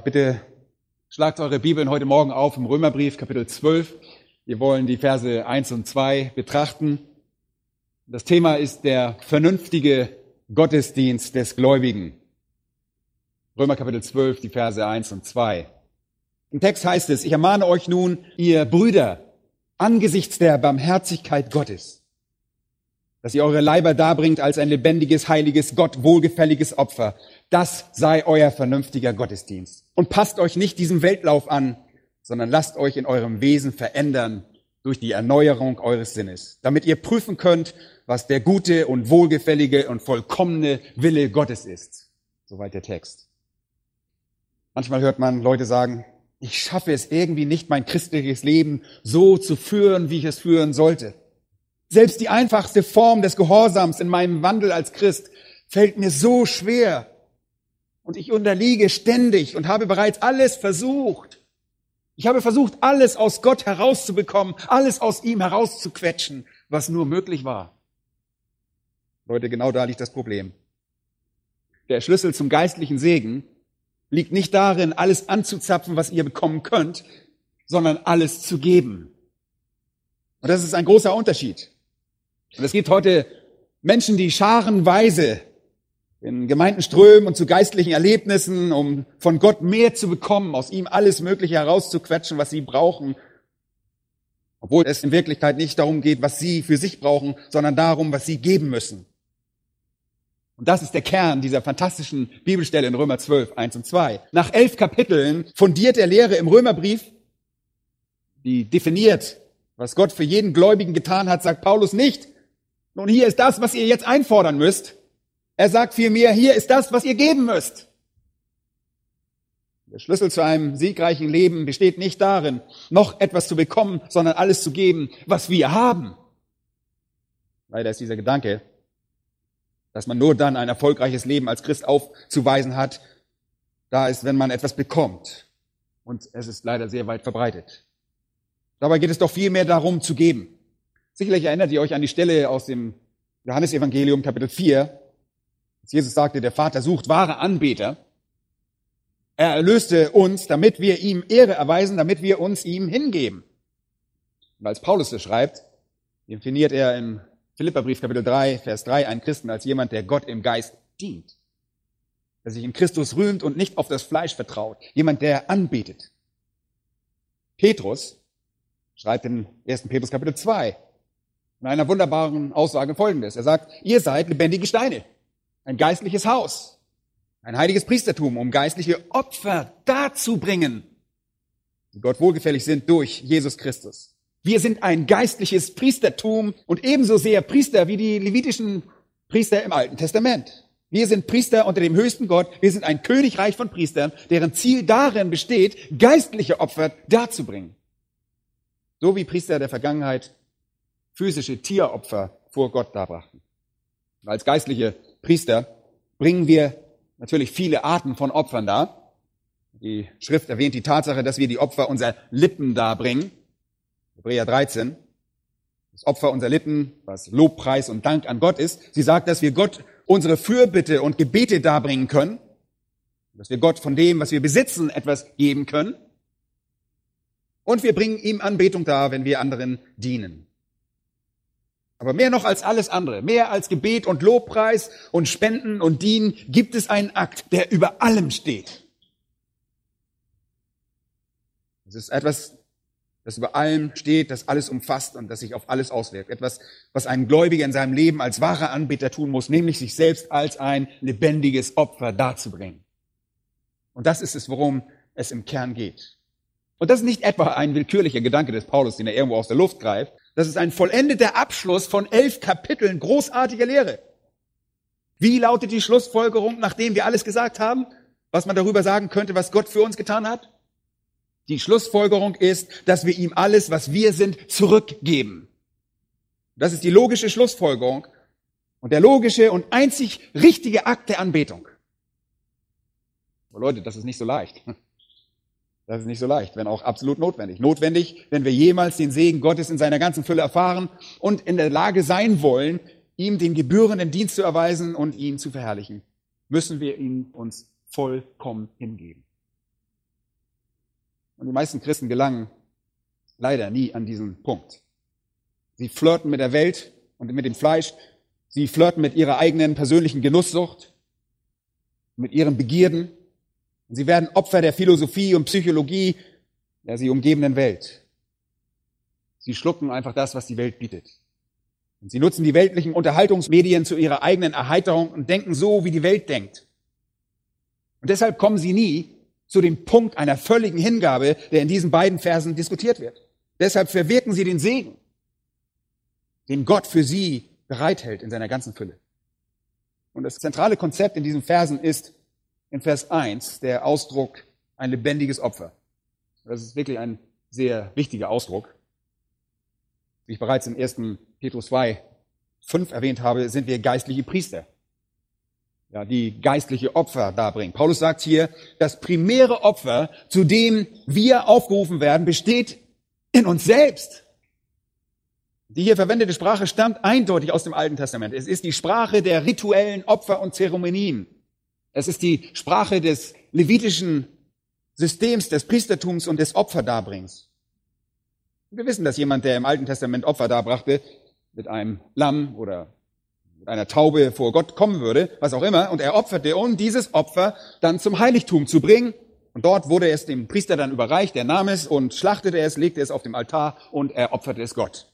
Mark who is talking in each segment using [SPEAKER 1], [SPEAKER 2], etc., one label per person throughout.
[SPEAKER 1] Bitte schlagt eure Bibeln heute Morgen auf im Römerbrief Kapitel 12. Wir wollen die Verse 1 und 2 betrachten. Das Thema ist der vernünftige Gottesdienst des Gläubigen. Römer Kapitel 12, die Verse 1 und 2. Im Text heißt es, ich ermahne euch nun, ihr Brüder, angesichts der Barmherzigkeit Gottes, dass ihr eure Leiber darbringt als ein lebendiges, heiliges, Gott wohlgefälliges Opfer. Das sei euer vernünftiger Gottesdienst. Und passt euch nicht diesem Weltlauf an, sondern lasst euch in eurem Wesen verändern durch die Erneuerung eures Sinnes, damit ihr prüfen könnt, was der gute und wohlgefällige und vollkommene Wille Gottes ist. Soweit der Text. Manchmal hört man Leute sagen, ich schaffe es irgendwie nicht, mein christliches Leben so zu führen, wie ich es führen sollte. Selbst die einfachste Form des Gehorsams in meinem Wandel als Christ fällt mir so schwer. Und ich unterliege ständig und habe bereits alles versucht. Ich habe versucht, alles aus Gott herauszubekommen, alles aus ihm herauszuquetschen, was nur möglich war. Leute, genau da liegt das Problem. Der Schlüssel zum geistlichen Segen liegt nicht darin, alles anzuzapfen, was ihr bekommen könnt, sondern alles zu geben. Und das ist ein großer Unterschied. Und es gibt heute Menschen, die scharenweise in Gemeinden strömen und zu geistlichen Erlebnissen, um von Gott mehr zu bekommen, aus ihm alles Mögliche herauszuquetschen, was sie brauchen. Obwohl es in Wirklichkeit nicht darum geht, was sie für sich brauchen, sondern darum, was sie geben müssen. Und das ist der Kern dieser fantastischen Bibelstelle in Römer 12, 1 und 2. Nach elf Kapiteln fundiert der Lehre im Römerbrief, die definiert, was Gott für jeden Gläubigen getan hat, sagt Paulus nicht, nun, hier ist das, was ihr jetzt einfordern müsst. Er sagt vielmehr, hier ist das, was ihr geben müsst. Der Schlüssel zu einem siegreichen Leben besteht nicht darin, noch etwas zu bekommen, sondern alles zu geben, was wir haben. Leider ist dieser Gedanke, dass man nur dann ein erfolgreiches Leben als Christ aufzuweisen hat, da ist, wenn man etwas bekommt. Und es ist leider sehr weit verbreitet. Dabei geht es doch viel mehr darum zu geben. Sicherlich erinnert ihr euch an die Stelle aus dem Johannesevangelium Kapitel 4, als Jesus sagte, der Vater sucht wahre Anbeter. Er erlöste uns, damit wir ihm Ehre erweisen, damit wir uns ihm hingeben. Und als Paulus das schreibt, definiert er im Philipperbrief Kapitel 3, Vers 3 einen Christen als jemand, der Gott im Geist dient. Der sich in Christus rühmt und nicht auf das Fleisch vertraut. Jemand, der anbetet. Petrus schreibt in 1. Petrus Kapitel 2, in einer wunderbaren Aussage folgendes. Er sagt, ihr seid lebendige Steine, ein geistliches Haus, ein heiliges Priestertum, um geistliche Opfer darzubringen, die Gott wohlgefällig sind durch Jesus Christus. Wir sind ein geistliches Priestertum und ebenso sehr Priester wie die levitischen Priester im Alten Testament. Wir sind Priester unter dem höchsten Gott. Wir sind ein Königreich von Priestern, deren Ziel darin besteht, geistliche Opfer darzubringen. So wie Priester der Vergangenheit physische Tieropfer vor Gott darbrachten. Als geistliche Priester bringen wir natürlich viele Arten von Opfern dar. Die Schrift erwähnt die Tatsache, dass wir die Opfer unserer Lippen darbringen. Hebräer 13. Das Opfer unserer Lippen, was Lobpreis und Dank an Gott ist. Sie sagt, dass wir Gott unsere Fürbitte und Gebete darbringen können. Dass wir Gott von dem, was wir besitzen, etwas geben können. Und wir bringen ihm Anbetung dar, wenn wir anderen dienen. Aber mehr noch als alles andere, mehr als Gebet und Lobpreis und Spenden und Dienen, gibt es einen Akt, der über allem steht. Es ist etwas, das über allem steht, das alles umfasst und das sich auf alles auswirkt. Etwas, was ein Gläubiger in seinem Leben als wahrer Anbeter tun muss, nämlich sich selbst als ein lebendiges Opfer darzubringen. Und das ist es, worum es im Kern geht. Und das ist nicht etwa ein willkürlicher Gedanke des Paulus, den er irgendwo aus der Luft greift, das ist ein vollendeter Abschluss von elf Kapiteln großartiger Lehre. Wie lautet die Schlussfolgerung, nachdem wir alles gesagt haben? was man darüber sagen könnte, was Gott für uns getan hat? Die Schlussfolgerung ist, dass wir ihm alles, was wir sind, zurückgeben. Das ist die logische Schlussfolgerung und der logische und einzig richtige Akt der Anbetung. Aber Leute, das ist nicht so leicht. Das ist nicht so leicht, wenn auch absolut notwendig. Notwendig, wenn wir jemals den Segen Gottes in seiner ganzen Fülle erfahren und in der Lage sein wollen, ihm den gebührenden Dienst zu erweisen und ihn zu verherrlichen, müssen wir ihn uns vollkommen hingeben. Und die meisten Christen gelangen leider nie an diesen Punkt. Sie flirten mit der Welt und mit dem Fleisch. Sie flirten mit ihrer eigenen persönlichen Genusssucht, mit ihren Begierden. Und sie werden Opfer der Philosophie und Psychologie der sie umgebenden Welt. Sie schlucken einfach das, was die Welt bietet. Und sie nutzen die weltlichen Unterhaltungsmedien zu ihrer eigenen Erheiterung und denken so, wie die Welt denkt. Und deshalb kommen sie nie zu dem Punkt einer völligen Hingabe, der in diesen beiden Versen diskutiert wird. Deshalb verwirken sie den Segen, den Gott für sie bereithält in seiner ganzen Fülle. Und das zentrale Konzept in diesen Versen ist in Vers 1 der Ausdruck ein lebendiges Opfer. Das ist wirklich ein sehr wichtiger Ausdruck. Wie ich bereits im 1. Petrus 2, 5 erwähnt habe, sind wir geistliche Priester ja, die geistliche Opfer darbringen. Paulus sagt hier, das primäre Opfer, zu dem wir aufgerufen werden, besteht in uns selbst. Die hier verwendete Sprache stammt eindeutig aus dem Alten Testament. Es ist die Sprache der rituellen Opfer und Zeremonien. Es ist die Sprache des levitischen Systems des Priestertums und des Opferdarbringens. Wir wissen, dass jemand, der im Alten Testament Opfer darbrachte, mit einem Lamm oder mit einer Taube vor Gott kommen würde, was auch immer, und er opferte, um dieses Opfer dann zum Heiligtum zu bringen. Und dort wurde es dem Priester dann überreicht, der nahm es und schlachtete es, legte es auf dem Altar und er opferte es Gott.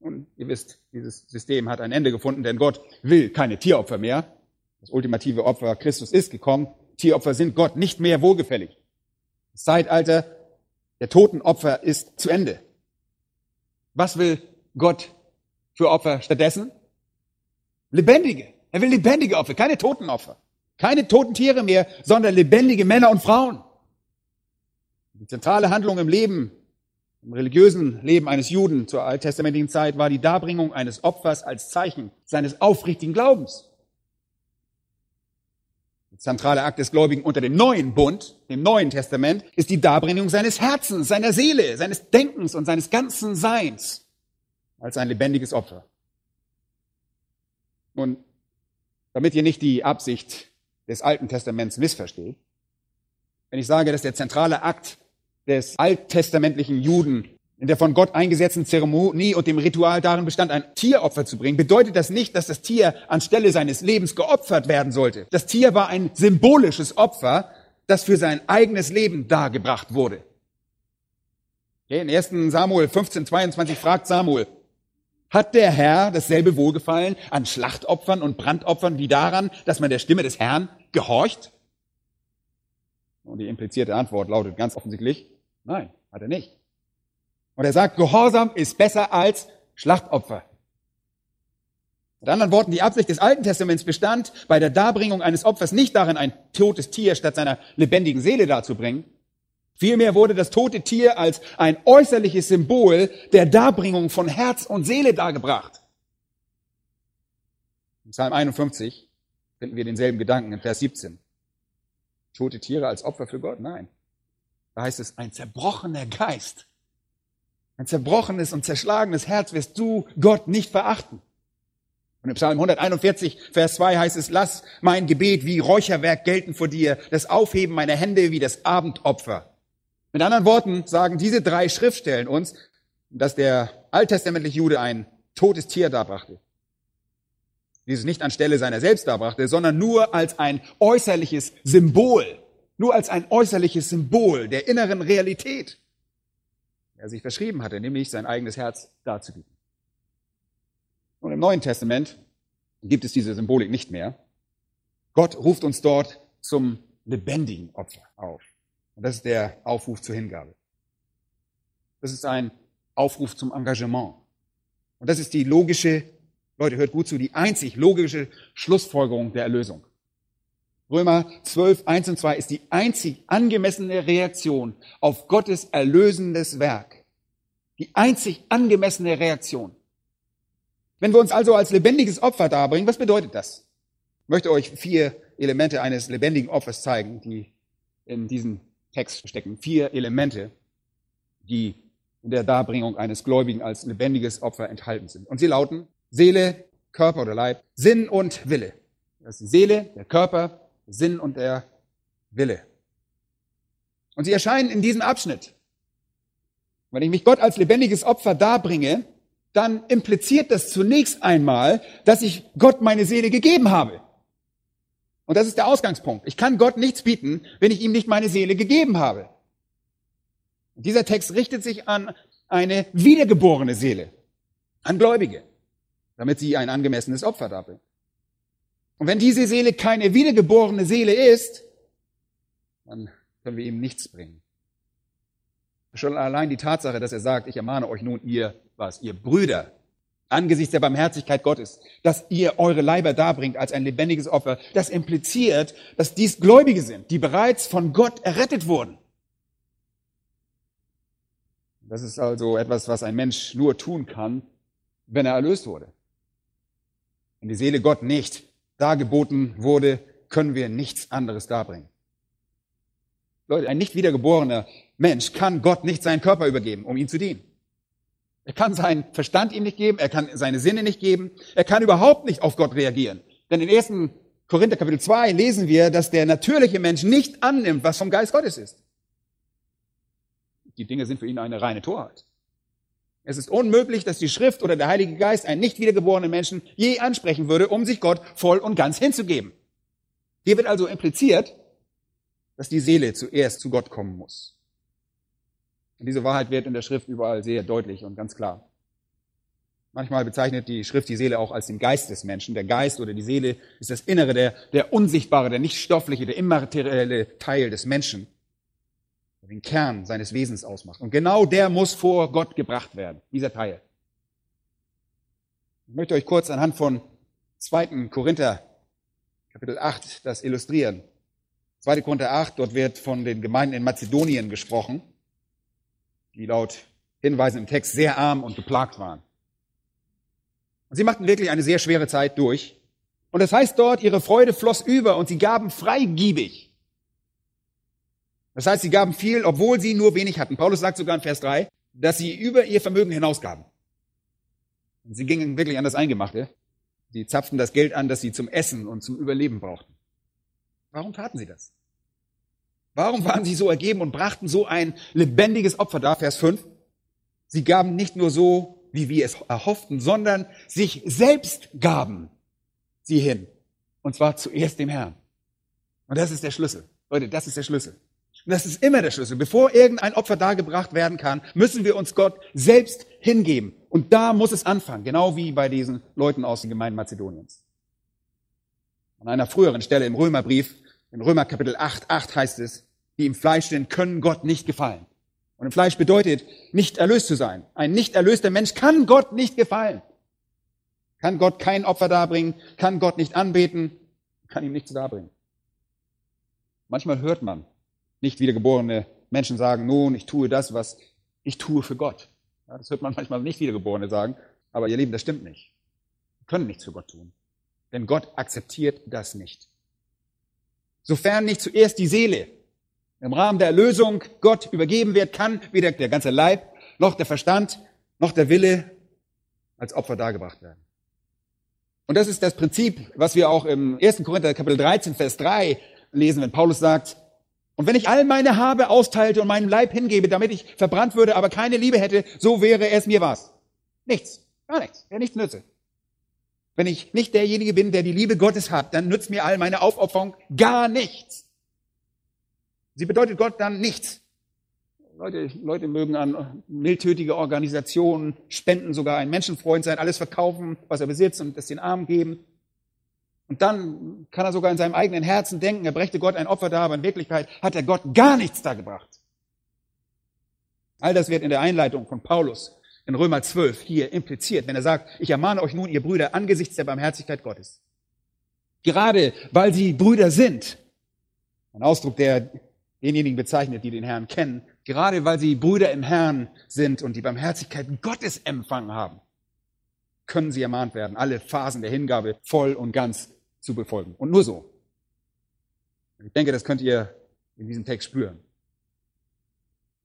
[SPEAKER 1] Und ihr wisst, dieses System hat ein Ende gefunden, denn Gott will keine Tieropfer mehr. Das ultimative Opfer Christus ist gekommen. Tieropfer sind Gott nicht mehr wohlgefällig. Das Zeitalter der Totenopfer ist zu Ende. Was will Gott für Opfer stattdessen? Lebendige. Er will lebendige Opfer, keine Totenopfer. Keine toten Tiere mehr, sondern lebendige Männer und Frauen. Die zentrale Handlung im Leben, im religiösen Leben eines Juden zur alttestamentlichen Zeit war die Darbringung eines Opfers als Zeichen seines aufrichtigen Glaubens. Der zentrale Akt des Gläubigen unter dem neuen Bund, dem neuen Testament, ist die Darbringung seines Herzens, seiner Seele, seines Denkens und seines ganzen Seins als ein lebendiges Opfer. Nun, damit ihr nicht die Absicht des Alten Testaments missversteht, wenn ich sage, dass der zentrale Akt des alttestamentlichen Juden in der von Gott eingesetzten Zeremonie und dem Ritual darin bestand, ein Tieropfer zu bringen, bedeutet das nicht, dass das Tier anstelle seines Lebens geopfert werden sollte. Das Tier war ein symbolisches Opfer, das für sein eigenes Leben dargebracht wurde. Okay, in 1. Samuel 15, 22 fragt Samuel, hat der Herr dasselbe Wohlgefallen an Schlachtopfern und Brandopfern wie daran, dass man der Stimme des Herrn gehorcht? Und die implizierte Antwort lautet ganz offensichtlich, nein, hat er nicht. Und er sagt, Gehorsam ist besser als Schlachtopfer. Mit anderen Worten, die Absicht des Alten Testaments bestand, bei der Darbringung eines Opfers nicht darin, ein totes Tier statt seiner lebendigen Seele darzubringen, Vielmehr wurde das tote Tier als ein äußerliches Symbol der Darbringung von Herz und Seele dargebracht. In Psalm 51 finden wir denselben Gedanken in Vers 17. Tote Tiere als Opfer für Gott? Nein. Da heißt es, ein zerbrochener Geist, ein zerbrochenes und zerschlagenes Herz wirst du Gott nicht verachten. Und im Psalm 141, Vers 2 heißt es, lass mein Gebet wie Räucherwerk gelten vor dir, das Aufheben meiner Hände wie das Abendopfer. Mit anderen Worten sagen diese drei Schriftstellen uns, dass der alttestamentliche Jude ein totes Tier darbrachte. Dieses nicht anstelle seiner selbst darbrachte, sondern nur als ein äußerliches Symbol, nur als ein äußerliches Symbol der inneren Realität, er sich verschrieben hatte, nämlich sein eigenes Herz darzubieten. Und im Neuen Testament gibt es diese Symbolik nicht mehr. Gott ruft uns dort zum lebendigen Opfer auf. Und das ist der Aufruf zur Hingabe. Das ist ein Aufruf zum Engagement. Und das ist die logische, Leute, hört gut zu, die einzig logische Schlussfolgerung der Erlösung. Römer 12, 1 und 2 ist die einzig angemessene Reaktion auf Gottes erlösendes Werk. Die einzig angemessene Reaktion. Wenn wir uns also als lebendiges Opfer darbringen, was bedeutet das? Ich möchte euch vier Elemente eines lebendigen Opfers zeigen, die in diesem Text stecken. Vier Elemente, die in der Darbringung eines Gläubigen als lebendiges Opfer enthalten sind. Und sie lauten Seele, Körper oder Leib, Sinn und Wille. Das ist die Seele, der Körper, Sinn und der Wille. Und sie erscheinen in diesem Abschnitt. Wenn ich mich Gott als lebendiges Opfer darbringe, dann impliziert das zunächst einmal, dass ich Gott meine Seele gegeben habe. Und das ist der Ausgangspunkt. Ich kann Gott nichts bieten, wenn ich ihm nicht meine Seele gegeben habe. Und dieser Text richtet sich an eine wiedergeborene Seele, an Gläubige, damit sie ein angemessenes Opfer darbringen. Und wenn diese Seele keine wiedergeborene Seele ist, dann können wir ihm nichts bringen. Schon allein die Tatsache, dass er sagt, ich ermahne euch nun, ihr, was, ihr Brüder, angesichts der Barmherzigkeit Gottes, dass ihr eure Leiber darbringt als ein lebendiges Opfer, das impliziert, dass dies Gläubige sind, die bereits von Gott errettet wurden. Das ist also etwas, was ein Mensch nur tun kann, wenn er erlöst wurde. Wenn die Seele Gott nicht dargeboten wurde, können wir nichts anderes darbringen. Leute, ein nicht wiedergeborener Mensch kann Gott nicht seinen Körper übergeben, um ihm zu dienen. Er kann seinen Verstand ihm nicht geben, er kann seine Sinne nicht geben, er kann überhaupt nicht auf Gott reagieren. Denn in 1. Korinther Kapitel 2 lesen wir, dass der natürliche Mensch nicht annimmt, was vom Geist Gottes ist. Die Dinge sind für ihn eine reine Torheit. Es ist unmöglich, dass die Schrift oder der Heilige Geist einen nicht wiedergeborenen Menschen je ansprechen würde, um sich Gott voll und ganz hinzugeben. Hier wird also impliziert, dass die Seele zuerst zu Gott kommen muss. Und diese Wahrheit wird in der Schrift überall sehr deutlich und ganz klar. Manchmal bezeichnet die Schrift die Seele auch als den Geist des Menschen. Der Geist oder die Seele ist das Innere, der, der unsichtbare, der nicht stoffliche, der immaterielle Teil des Menschen, der den Kern seines Wesens ausmacht. Und genau der muss vor Gott gebracht werden, dieser Teil. Ich möchte euch kurz anhand von 2. Korinther, Kapitel 8, das illustrieren. 2. Korinther 8, dort wird von den Gemeinden in Mazedonien gesprochen die laut Hinweisen im Text sehr arm und geplagt waren. Und sie machten wirklich eine sehr schwere Zeit durch. Und das heißt dort, ihre Freude floss über und sie gaben freigiebig. Das heißt, sie gaben viel, obwohl sie nur wenig hatten. Paulus sagt sogar in Vers 3, dass sie über ihr Vermögen hinausgaben. Und sie gingen wirklich an das Eingemachte. Sie zapften das Geld an, das sie zum Essen und zum Überleben brauchten. Warum taten sie das? Warum waren sie so ergeben und brachten so ein lebendiges Opfer dar? Vers 5. Sie gaben nicht nur so, wie wir es erhofften, sondern sich selbst gaben sie hin. Und zwar zuerst dem Herrn. Und das ist der Schlüssel. Leute, das ist der Schlüssel. Und das ist immer der Schlüssel. Bevor irgendein Opfer dargebracht werden kann, müssen wir uns Gott selbst hingeben. Und da muss es anfangen. Genau wie bei diesen Leuten aus den Gemeinden Mazedoniens. An einer früheren Stelle im Römerbrief in Römer Kapitel 8, 8 heißt es, die im Fleisch sind, können Gott nicht gefallen. Und im Fleisch bedeutet, nicht erlöst zu sein. Ein nicht erlöster Mensch kann Gott nicht gefallen. Kann Gott kein Opfer darbringen, kann Gott nicht anbeten, kann ihm nichts darbringen. Manchmal hört man nicht wiedergeborene Menschen sagen, nun, ich tue das, was ich tue für Gott. Ja, das hört man manchmal nicht wiedergeborene sagen, aber ihr Lieben, das stimmt nicht. Wir können nichts für Gott tun. Denn Gott akzeptiert das nicht. Sofern nicht zuerst die Seele im Rahmen der Erlösung Gott übergeben wird, kann weder der ganze Leib, noch der Verstand, noch der Wille als Opfer dargebracht werden. Und das ist das Prinzip, was wir auch im 1. Korinther Kapitel 13, Vers 3 lesen, wenn Paulus sagt, und wenn ich all meine Habe austeilte und meinen Leib hingebe, damit ich verbrannt würde, aber keine Liebe hätte, so wäre es mir was. Nichts. Gar nichts. Wäre nichts nütze. Wenn ich nicht derjenige bin, der die Liebe Gottes hat, dann nützt mir all meine Aufopferung gar nichts. Sie bedeutet Gott dann nichts. Leute, Leute mögen an mildtötige Organisationen spenden, sogar ein Menschenfreund sein, alles verkaufen, was er besitzt und es den Armen geben. Und dann kann er sogar in seinem eigenen Herzen denken, er brächte Gott ein Opfer dar, aber in Wirklichkeit hat er Gott gar nichts dargebracht. All das wird in der Einleitung von Paulus in Römer 12 hier impliziert, wenn er sagt, ich ermahne euch nun, ihr Brüder, angesichts der Barmherzigkeit Gottes. Gerade weil sie Brüder sind, Ein Ausdruck, der denjenigen bezeichnet, die den Herrn kennen, gerade weil sie Brüder im Herrn sind und die Barmherzigkeit Gottes empfangen haben, können sie ermahnt werden, alle Phasen der Hingabe voll und ganz zu befolgen. Und nur so. Ich denke, das könnt ihr in diesem Text spüren.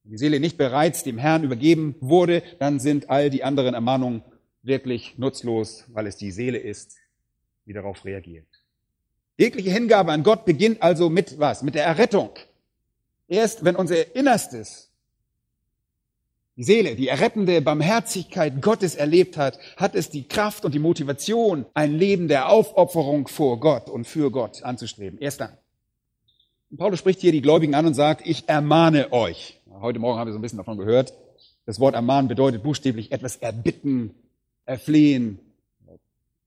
[SPEAKER 1] Die Seele nicht bereits dem Herrn übergeben wurde, dann sind all die anderen Ermahnungen wirklich nutzlos, weil es die Seele ist, die darauf reagiert. Jegliche Hingabe an Gott beginnt also mit was? Mit der Errettung. Erst wenn unser Innerstes, die Seele, die errettende Barmherzigkeit Gottes erlebt hat, hat es die Kraft und die Motivation, ein Leben der Aufopferung vor Gott und für Gott anzustreben. Erst dann. Und Paulus spricht hier die Gläubigen an und sagt, ich ermahne euch. Heute Morgen haben wir so ein bisschen davon gehört. Das Wort ermahnen bedeutet buchstäblich etwas erbitten, erflehen,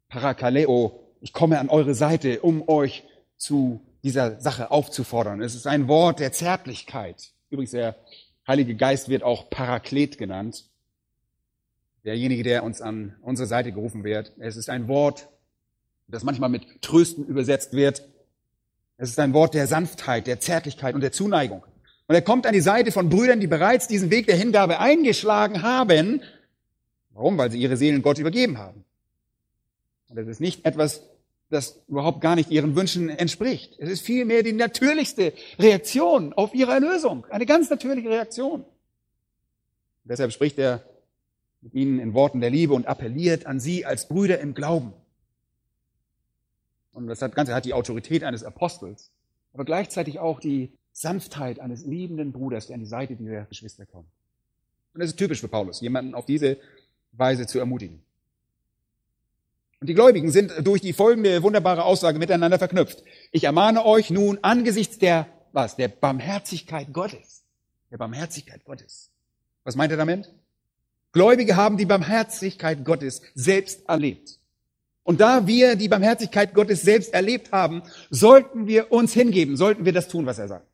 [SPEAKER 1] parakaleo. Ich komme an eure Seite, um euch zu dieser Sache aufzufordern. Es ist ein Wort der Zärtlichkeit. Übrigens, der Heilige Geist wird auch Paraklet genannt. Derjenige, der uns an unsere Seite gerufen wird. Es ist ein Wort, das manchmal mit Trösten übersetzt wird. Es ist ein Wort der Sanftheit, der Zärtlichkeit und der Zuneigung. Und er kommt an die Seite von Brüdern, die bereits diesen Weg der Hingabe eingeschlagen haben. Warum? Weil sie ihre Seelen Gott übergeben haben. Und das ist nicht etwas, das überhaupt gar nicht ihren Wünschen entspricht. Es ist vielmehr die natürlichste Reaktion auf ihre Erlösung. Eine ganz natürliche Reaktion. Und deshalb spricht er mit ihnen in Worten der Liebe und appelliert an sie als Brüder im Glauben. Und das Ganze hat die Autorität eines Apostels, aber gleichzeitig auch die Sanftheit eines liebenden Bruders, der an die Seite dieser Geschwister kommt. Und das ist typisch für Paulus, jemanden auf diese Weise zu ermutigen. Und die Gläubigen sind durch die folgende wunderbare Aussage miteinander verknüpft. Ich ermahne euch nun angesichts der, was? Der Barmherzigkeit Gottes. Der Barmherzigkeit Gottes. Was meint er damit? Gläubige haben die Barmherzigkeit Gottes selbst erlebt. Und da wir die Barmherzigkeit Gottes selbst erlebt haben, sollten wir uns hingeben, sollten wir das tun, was er sagt.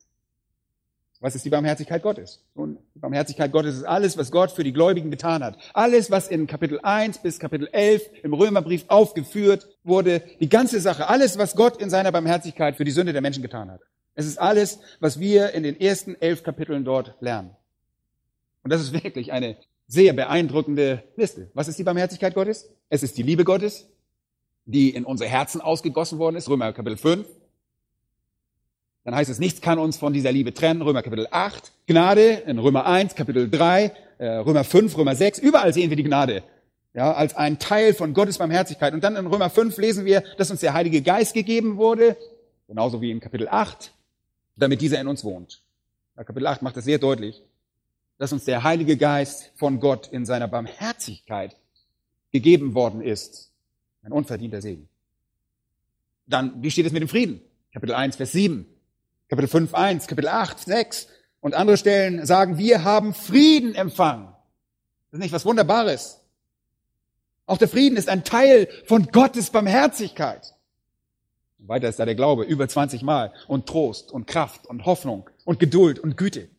[SPEAKER 1] Was ist die Barmherzigkeit Gottes? Nun, die Barmherzigkeit Gottes ist alles, was Gott für die Gläubigen getan hat. Alles, was in Kapitel 1 bis Kapitel 11 im Römerbrief aufgeführt wurde. Die ganze Sache. Alles, was Gott in seiner Barmherzigkeit für die Sünde der Menschen getan hat. Es ist alles, was wir in den ersten elf Kapiteln dort lernen. Und das ist wirklich eine sehr beeindruckende Liste. Was ist die Barmherzigkeit Gottes? Es ist die Liebe Gottes, die in unsere Herzen ausgegossen worden ist. Römer Kapitel 5. Dann heißt es, nichts kann uns von dieser Liebe trennen. Römer Kapitel 8. Gnade in Römer 1, Kapitel 3, äh, Römer 5, Römer 6. Überall sehen wir die Gnade. Ja, als ein Teil von Gottes Barmherzigkeit. Und dann in Römer 5 lesen wir, dass uns der Heilige Geist gegeben wurde. Genauso wie in Kapitel 8. Damit dieser in uns wohnt. Ja, Kapitel 8 macht das sehr deutlich. Dass uns der Heilige Geist von Gott in seiner Barmherzigkeit gegeben worden ist. Ein unverdienter Segen. Dann, wie steht es mit dem Frieden? Kapitel 1, Vers 7. Kapitel 5, 1, Kapitel 8, 6 und andere Stellen sagen, wir haben Frieden empfangen. Das ist nicht was Wunderbares. Auch der Frieden ist ein Teil von Gottes Barmherzigkeit. Und weiter ist da der Glaube über 20 Mal und Trost und Kraft und Hoffnung und Geduld und Güte.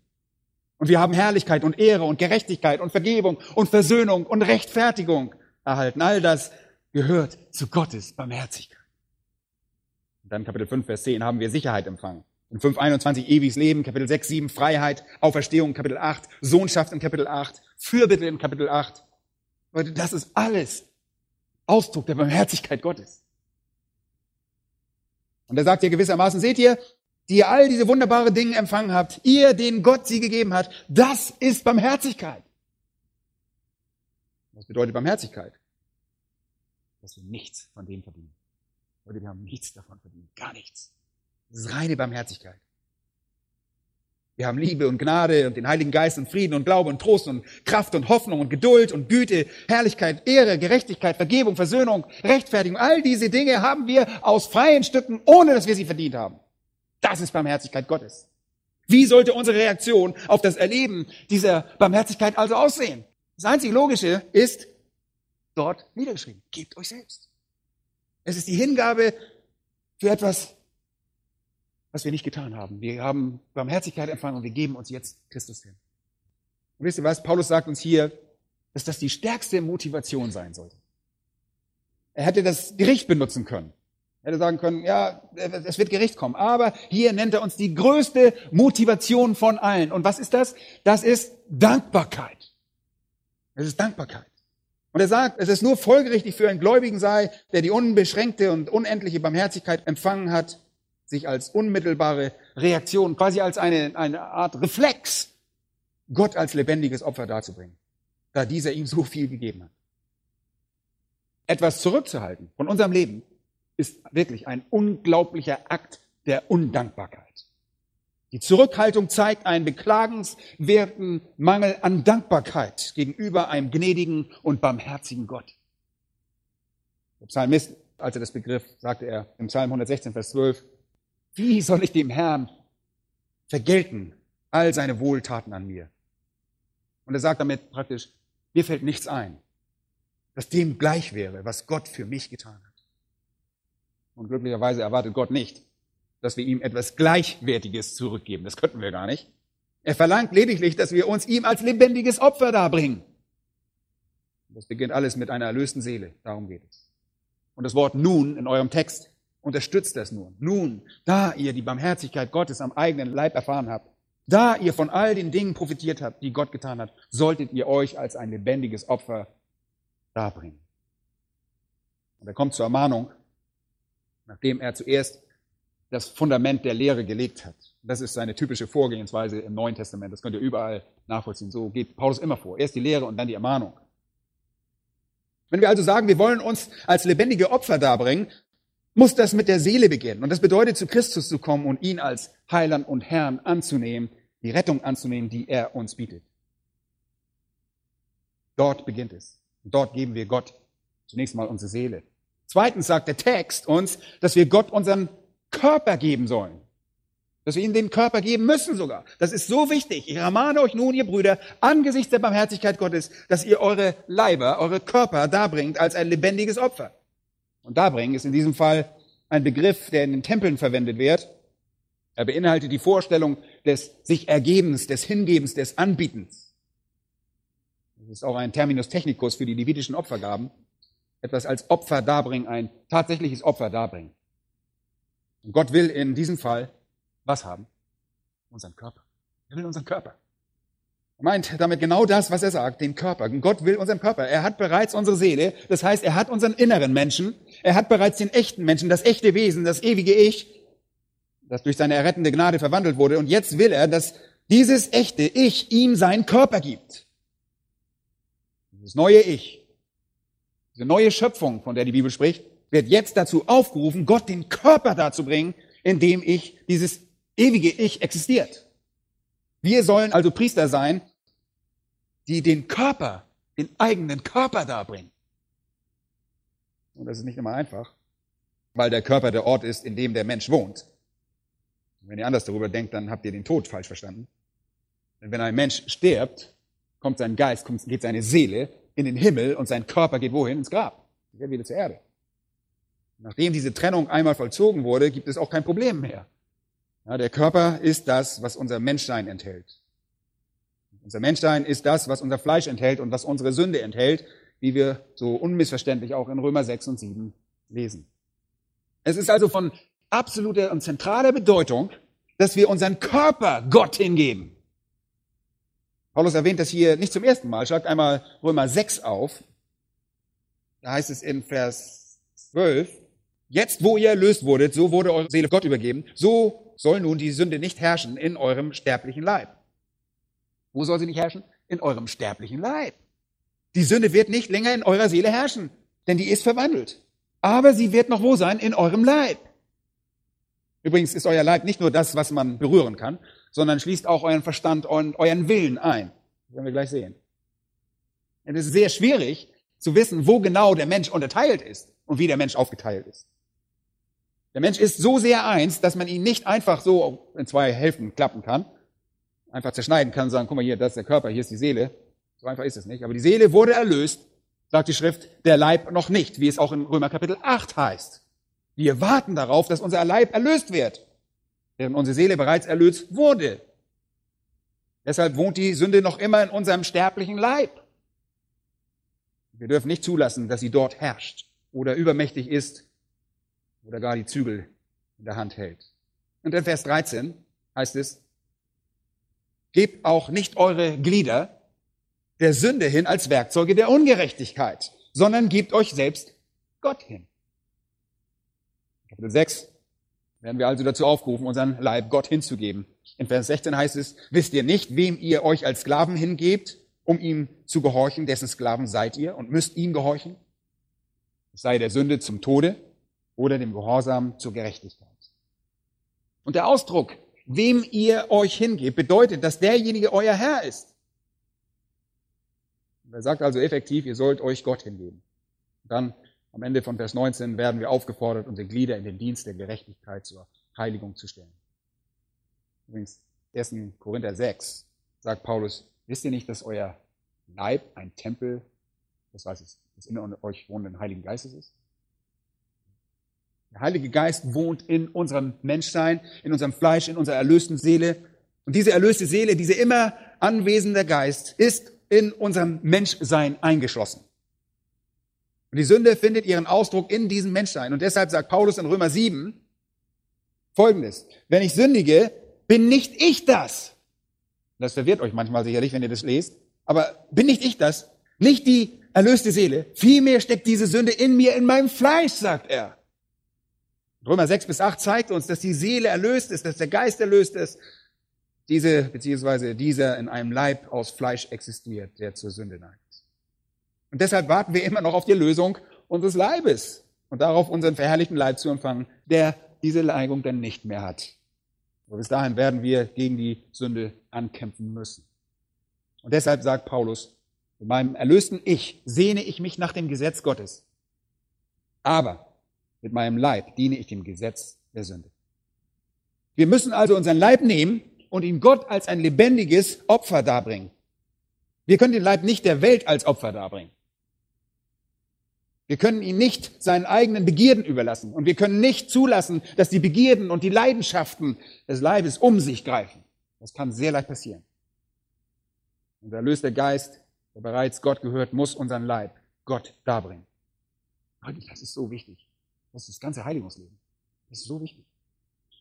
[SPEAKER 1] Und wir haben Herrlichkeit und Ehre und Gerechtigkeit und Vergebung und Versöhnung und Rechtfertigung erhalten. All das gehört zu Gottes Barmherzigkeit. Und dann Kapitel 5, Vers 10 haben wir Sicherheit empfangen. In 5.21 ewiges Leben, Kapitel 6, 7 Freiheit, Auferstehung, Kapitel 8, Sohnschaft in Kapitel 8, Fürbitte in Kapitel 8. Leute, das ist alles Ausdruck der Barmherzigkeit Gottes. Und er sagt ja gewissermaßen, seht ihr, die ihr all diese wunderbare Dinge empfangen habt, ihr, denen Gott sie gegeben hat, das ist Barmherzigkeit. Was bedeutet Barmherzigkeit? Dass wir nichts von dem verdienen. Leute, wir haben nichts davon verdient. Gar nichts. Das ist reine Barmherzigkeit. Wir haben Liebe und Gnade und den Heiligen Geist und Frieden und Glaube und Trost und Kraft und Hoffnung und Geduld und Güte, Herrlichkeit, Ehre, Gerechtigkeit, Vergebung, Versöhnung, Rechtfertigung. All diese Dinge haben wir aus freien Stücken, ohne dass wir sie verdient haben. Das ist Barmherzigkeit Gottes. Wie sollte unsere Reaktion auf das Erleben dieser Barmherzigkeit also aussehen? Das einzig Logische ist dort niedergeschrieben. Gebt euch selbst. Es ist die Hingabe für etwas was wir nicht getan haben. Wir haben Barmherzigkeit empfangen und wir geben uns jetzt Christus hin. Und wisst ihr was? Paulus sagt uns hier, dass das die stärkste Motivation sein sollte. Er hätte das Gericht benutzen können. Er hätte sagen können, ja, es wird Gericht kommen. Aber hier nennt er uns die größte Motivation von allen. Und was ist das? Das ist Dankbarkeit. Es ist Dankbarkeit. Und er sagt, es ist nur folgerichtig für einen Gläubigen sei, der die unbeschränkte und unendliche Barmherzigkeit empfangen hat, sich als unmittelbare Reaktion, quasi als eine, eine Art Reflex, Gott als lebendiges Opfer darzubringen, da dieser ihm so viel gegeben hat. Etwas zurückzuhalten von unserem Leben ist wirklich ein unglaublicher Akt der Undankbarkeit. Die Zurückhaltung zeigt einen beklagenswerten Mangel an Dankbarkeit gegenüber einem gnädigen und barmherzigen Gott. Der Psalmist, als er das begriff, sagte er im Psalm 116, Vers 12, wie soll ich dem Herrn vergelten all seine Wohltaten an mir? Und er sagt damit praktisch, mir fällt nichts ein, das dem gleich wäre, was Gott für mich getan hat. Und glücklicherweise erwartet Gott nicht, dass wir ihm etwas Gleichwertiges zurückgeben. Das könnten wir gar nicht. Er verlangt lediglich, dass wir uns ihm als lebendiges Opfer darbringen. Das beginnt alles mit einer erlösten Seele. Darum geht es. Und das Wort nun in eurem Text unterstützt das nun. Nun, da ihr die Barmherzigkeit Gottes am eigenen Leib erfahren habt, da ihr von all den Dingen profitiert habt, die Gott getan hat, solltet ihr euch als ein lebendiges Opfer darbringen. Und er kommt zur Ermahnung, nachdem er zuerst das Fundament der Lehre gelegt hat. Das ist seine typische Vorgehensweise im Neuen Testament. Das könnt ihr überall nachvollziehen. So geht Paulus immer vor. Erst die Lehre und dann die Ermahnung. Wenn wir also sagen, wir wollen uns als lebendige Opfer darbringen, muss das mit der Seele beginnen. Und das bedeutet, zu Christus zu kommen und ihn als Heiland und Herrn anzunehmen, die Rettung anzunehmen, die er uns bietet. Dort beginnt es. Und dort geben wir Gott zunächst mal unsere Seele. Zweitens sagt der Text uns, dass wir Gott unseren Körper geben sollen. Dass wir ihnen den Körper geben müssen sogar. Das ist so wichtig. Ich ermahne euch nun, ihr Brüder, angesichts der Barmherzigkeit Gottes, dass ihr eure Leiber, eure Körper darbringt als ein lebendiges Opfer. Und darbringen ist in diesem Fall ein Begriff, der in den Tempeln verwendet wird. Er beinhaltet die Vorstellung des sich Ergebens, des Hingebens, des Anbietens. Das ist auch ein Terminus technicus für die levitischen Opfergaben. Etwas als Opfer darbringen, ein tatsächliches Opfer darbringen. Und Gott will in diesem Fall was haben? Unseren Körper. Er will unseren Körper. Er meint damit genau das, was er sagt, den Körper. Gott will unseren Körper. Er hat bereits unsere Seele. Das heißt, er hat unseren inneren Menschen. Er hat bereits den echten Menschen, das echte Wesen, das ewige Ich, das durch seine errettende Gnade verwandelt wurde. Und jetzt will er, dass dieses echte Ich ihm seinen Körper gibt. Dieses neue Ich, diese neue Schöpfung, von der die Bibel spricht, wird jetzt dazu aufgerufen, Gott den Körper dazu bringen, in dem ich, dieses ewige Ich existiert. Wir sollen also Priester sein, die den Körper, den eigenen Körper darbringen. Und das ist nicht immer einfach, weil der Körper der Ort ist, in dem der Mensch wohnt. wenn ihr anders darüber denkt, dann habt ihr den Tod falsch verstanden. Denn wenn ein Mensch stirbt, kommt sein Geist, kommt, geht seine Seele in den Himmel und sein Körper geht wohin? Ins Grab. Er wieder zur Erde. Nachdem diese Trennung einmal vollzogen wurde, gibt es auch kein Problem mehr. Ja, der Körper ist das, was unser Menschsein enthält. Unser Menschsein ist das, was unser Fleisch enthält und was unsere Sünde enthält, wie wir so unmissverständlich auch in Römer 6 und 7 lesen. Es ist also von absoluter und zentraler Bedeutung, dass wir unseren Körper Gott hingeben. Paulus erwähnt das hier nicht zum ersten Mal. Schlagt einmal Römer 6 auf. Da heißt es in Vers 12, Jetzt, wo ihr erlöst wurdet, so wurde eure Seele Gott übergeben, so soll nun die Sünde nicht herrschen in eurem sterblichen Leib. Wo soll sie nicht herrschen? In eurem sterblichen Leib. Die Sünde wird nicht länger in eurer Seele herrschen, denn die ist verwandelt. Aber sie wird noch wo sein? In eurem Leib. Übrigens ist euer Leib nicht nur das, was man berühren kann, sondern schließt auch euren Verstand und euren Willen ein. Das werden wir gleich sehen. es ist sehr schwierig zu wissen, wo genau der Mensch unterteilt ist und wie der Mensch aufgeteilt ist. Der Mensch ist so sehr eins, dass man ihn nicht einfach so in zwei Hälften klappen kann, einfach zerschneiden kann, sagen, guck mal hier, das ist der Körper, hier ist die Seele. So einfach ist es nicht. Aber die Seele wurde erlöst, sagt die Schrift, der Leib noch nicht, wie es auch in Römer Kapitel 8 heißt. Wir warten darauf, dass unser Leib erlöst wird, während unsere Seele bereits erlöst wurde. Deshalb wohnt die Sünde noch immer in unserem sterblichen Leib. Wir dürfen nicht zulassen, dass sie dort herrscht oder übermächtig ist oder gar die Zügel in der Hand hält. Und in Vers 13 heißt es, gebt auch nicht eure Glieder der Sünde hin als Werkzeuge der Ungerechtigkeit, sondern gebt euch selbst Gott hin. Kapitel 6 werden wir also dazu aufgerufen, unseren Leib Gott hinzugeben. In Vers 16 heißt es, wisst ihr nicht, wem ihr euch als Sklaven hingebt, um ihm zu gehorchen, dessen Sklaven seid ihr und müsst ihm gehorchen? Es sei der Sünde zum Tode oder dem Gehorsam zur Gerechtigkeit. Und der Ausdruck, wem ihr euch hingebt, bedeutet, dass derjenige euer Herr ist. Er sagt also effektiv, ihr sollt euch Gott hingeben. Dann am Ende von Vers 19 werden wir aufgefordert, unsere Glieder in den Dienst der Gerechtigkeit zur Heiligung zu stellen. Übrigens, 1. Korinther 6 sagt Paulus, wisst ihr nicht, dass euer Leib ein Tempel, das heißt, des in euch wohnenden Heiligen Geistes ist? Der Heilige Geist wohnt in unserem Menschsein, in unserem Fleisch, in unserer erlösten Seele. Und diese erlöste Seele, diese immer anwesende Geist, ist in unserem Menschsein eingeschlossen. Und die Sünde findet ihren Ausdruck in diesem Menschsein. Und deshalb sagt Paulus in Römer 7 Folgendes. Wenn ich sündige, bin nicht ich das. Das verwirrt euch manchmal sicherlich, wenn ihr das lest. Aber bin nicht ich das? Nicht die erlöste Seele. Vielmehr steckt diese Sünde in mir, in meinem Fleisch, sagt er. Römer 6 bis 8 zeigt uns, dass die Seele erlöst ist, dass der Geist erlöst ist. Diese, beziehungsweise dieser in einem Leib aus Fleisch existiert, der zur Sünde neigt. Und deshalb warten wir immer noch auf die Lösung unseres Leibes und darauf, unseren verherrlichten Leib zu empfangen, der diese Neigung dann nicht mehr hat. Aber bis dahin werden wir gegen die Sünde ankämpfen müssen. Und deshalb sagt Paulus, in meinem erlösten Ich sehne ich mich nach dem Gesetz Gottes. Aber mit meinem Leib diene ich dem Gesetz der Sünde. Wir müssen also unseren Leib nehmen und ihn Gott als ein lebendiges Opfer darbringen. Wir können den Leib nicht der Welt als Opfer darbringen. Wir können ihn nicht seinen eigenen Begierden überlassen und wir können nicht zulassen, dass die Begierden und die Leidenschaften des Leibes um sich greifen. Das kann sehr leicht passieren. Unser erlöster Geist, der bereits Gott gehört, muss unseren Leib Gott darbringen. Das ist so wichtig. Das ist das ganze Heiligungsleben. Das ist so wichtig.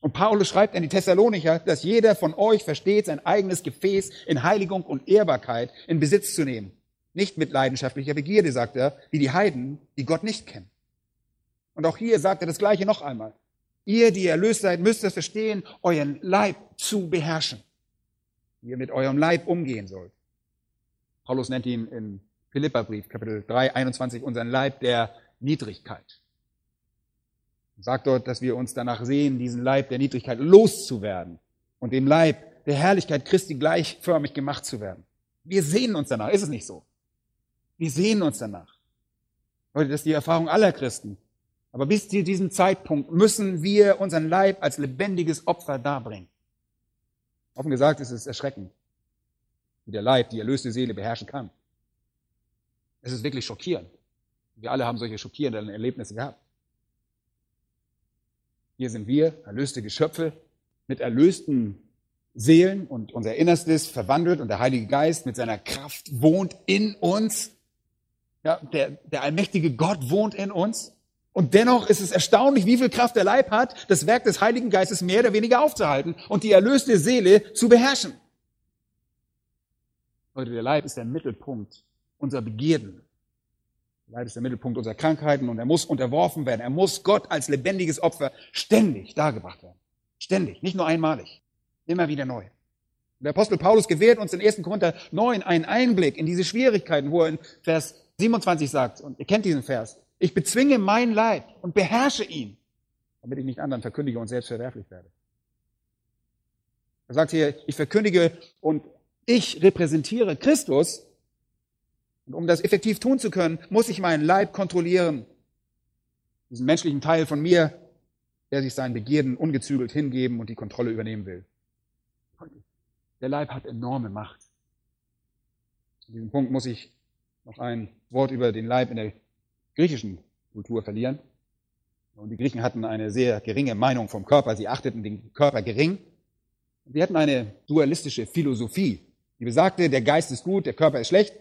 [SPEAKER 1] Und Paulus schreibt an die Thessalonicher, dass jeder von euch versteht, sein eigenes Gefäß in Heiligung und Ehrbarkeit in Besitz zu nehmen. Nicht mit leidenschaftlicher Begierde, sagt er, wie die Heiden, die Gott nicht kennen. Und auch hier sagt er das Gleiche noch einmal. Ihr, die erlöst seid, müsst es verstehen, euren Leib zu beherrschen. Wie ihr mit eurem Leib umgehen sollt. Paulus nennt ihn in Philipperbrief, Kapitel 3, 21, unseren Leib der Niedrigkeit. Er sagt dort, dass wir uns danach sehen, diesen Leib der Niedrigkeit loszuwerden und dem Leib der Herrlichkeit Christi gleichförmig gemacht zu werden. Wir sehen uns danach, ist es nicht so? Wir sehen uns danach. Leute, das ist die Erfahrung aller Christen. Aber bis zu diesem Zeitpunkt müssen wir unseren Leib als lebendiges Opfer darbringen. Offen gesagt ist es erschreckend, wie der Leib die erlöste Seele beherrschen kann. Es ist wirklich schockierend. Wir alle haben solche schockierenden Erlebnisse gehabt. Hier sind wir, erlöste Geschöpfe, mit erlösten Seelen und unser Innerstes verwandelt und der Heilige Geist mit seiner Kraft wohnt in uns ja, der, der allmächtige Gott wohnt in uns. Und dennoch ist es erstaunlich, wie viel Kraft der Leib hat, das Werk des Heiligen Geistes mehr oder weniger aufzuhalten und die erlöste Seele zu beherrschen. Leute, der Leib ist der Mittelpunkt unserer Begierden. Leib ist der Mittelpunkt unserer Krankheiten und er muss unterworfen werden. Er muss Gott als lebendiges Opfer ständig dargebracht werden. Ständig, nicht nur einmalig. Immer wieder neu. Der Apostel Paulus gewährt uns in 1. Korinther 9 einen Einblick in diese Schwierigkeiten, wo er in Vers 27 sagt, und ihr kennt diesen Vers, ich bezwinge mein Leib und beherrsche ihn, damit ich nicht anderen verkündige und selbst verwerflich werde. Er sagt hier, ich verkündige und ich repräsentiere Christus. Und um das effektiv tun zu können, muss ich meinen Leib kontrollieren. Diesen menschlichen Teil von mir, der sich seinen Begierden ungezügelt hingeben und die Kontrolle übernehmen will. Der Leib hat enorme Macht. An diesem Punkt muss ich noch ein Wort über den Leib in der griechischen Kultur verlieren. Und die Griechen hatten eine sehr geringe Meinung vom Körper. Sie achteten den Körper gering. Sie hatten eine dualistische Philosophie, die besagte, der Geist ist gut, der Körper ist schlecht.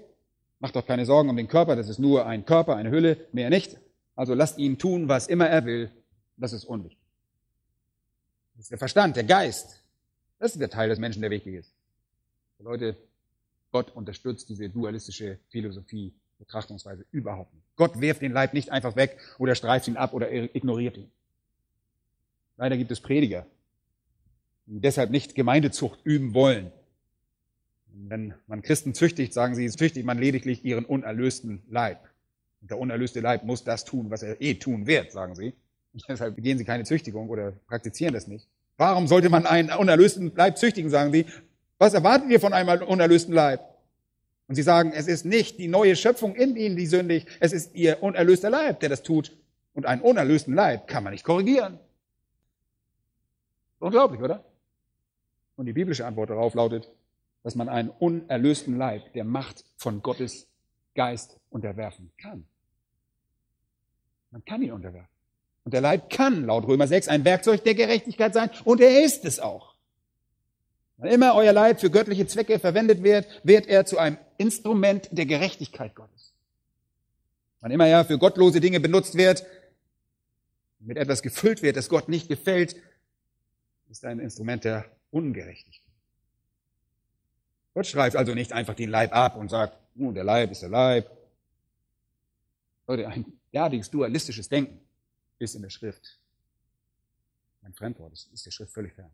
[SPEAKER 1] Macht doch keine Sorgen um den Körper, das ist nur ein Körper, eine Hülle, mehr nicht. Also lasst ihn tun, was immer er will. Das ist unwichtig. Das ist der Verstand, der Geist. Das ist der Teil des Menschen, der wichtig ist. Leute, Gott unterstützt diese dualistische Philosophie, Betrachtungsweise überhaupt nicht. Gott wirft den Leib nicht einfach weg oder streift ihn ab oder ignoriert ihn. Leider gibt es Prediger, die deshalb nicht Gemeindezucht üben wollen. Wenn man Christen züchtigt, sagen sie, züchtigt man lediglich ihren unerlösten Leib. Und der unerlöste Leib muss das tun, was er eh tun wird, sagen sie. Deshalb begehen sie keine Züchtigung oder praktizieren das nicht. Warum sollte man einen unerlösten Leib züchtigen, sagen sie? Was erwarten wir von einem unerlösten Leib? Und sie sagen, es ist nicht die neue Schöpfung in ihnen, die sündigt, es ist ihr unerlöster Leib, der das tut. Und einen unerlösten Leib kann man nicht korrigieren. Unglaublich, oder? Und die biblische Antwort darauf lautet, dass man einen unerlösten Leib der Macht von Gottes Geist unterwerfen kann. Man kann ihn unterwerfen. Und der Leib kann, laut Römer 6, ein Werkzeug der Gerechtigkeit sein. Und er ist es auch. Wenn immer euer Leib für göttliche Zwecke verwendet wird, wird er zu einem Instrument der Gerechtigkeit Gottes. Wann immer er für gottlose Dinge benutzt wird, mit etwas gefüllt wird, das Gott nicht gefällt, ist ein Instrument der Ungerechtigkeit. Gott schreibt also nicht einfach den Leib ab und sagt, oh, der Leib ist der Leib. Leute, ein derartiges dualistisches Denken ist in der Schrift ein Fremdwort, ist der Schrift völlig fern.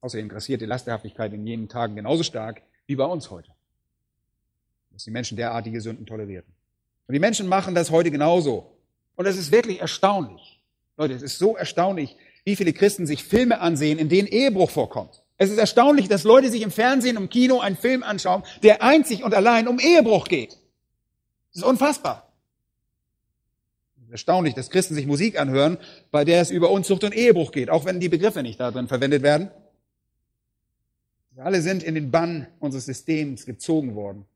[SPEAKER 1] Außerdem grassiert die Lasterhaftigkeit in jenen Tagen genauso stark wie bei uns heute. Dass die Menschen derartige Sünden tolerierten. Und die Menschen machen das heute genauso. Und es ist wirklich erstaunlich. Leute, es ist so erstaunlich, wie viele Christen sich Filme ansehen, in denen Ehebruch vorkommt. Es ist erstaunlich, dass Leute sich im Fernsehen, im Kino einen Film anschauen, der einzig und allein um Ehebruch geht. Das ist unfassbar. Es ist erstaunlich, dass Christen sich Musik anhören, bei der es über Unzucht und Ehebruch geht, auch wenn die Begriffe nicht darin verwendet werden. Wir alle sind in den Bann unseres Systems gezogen worden.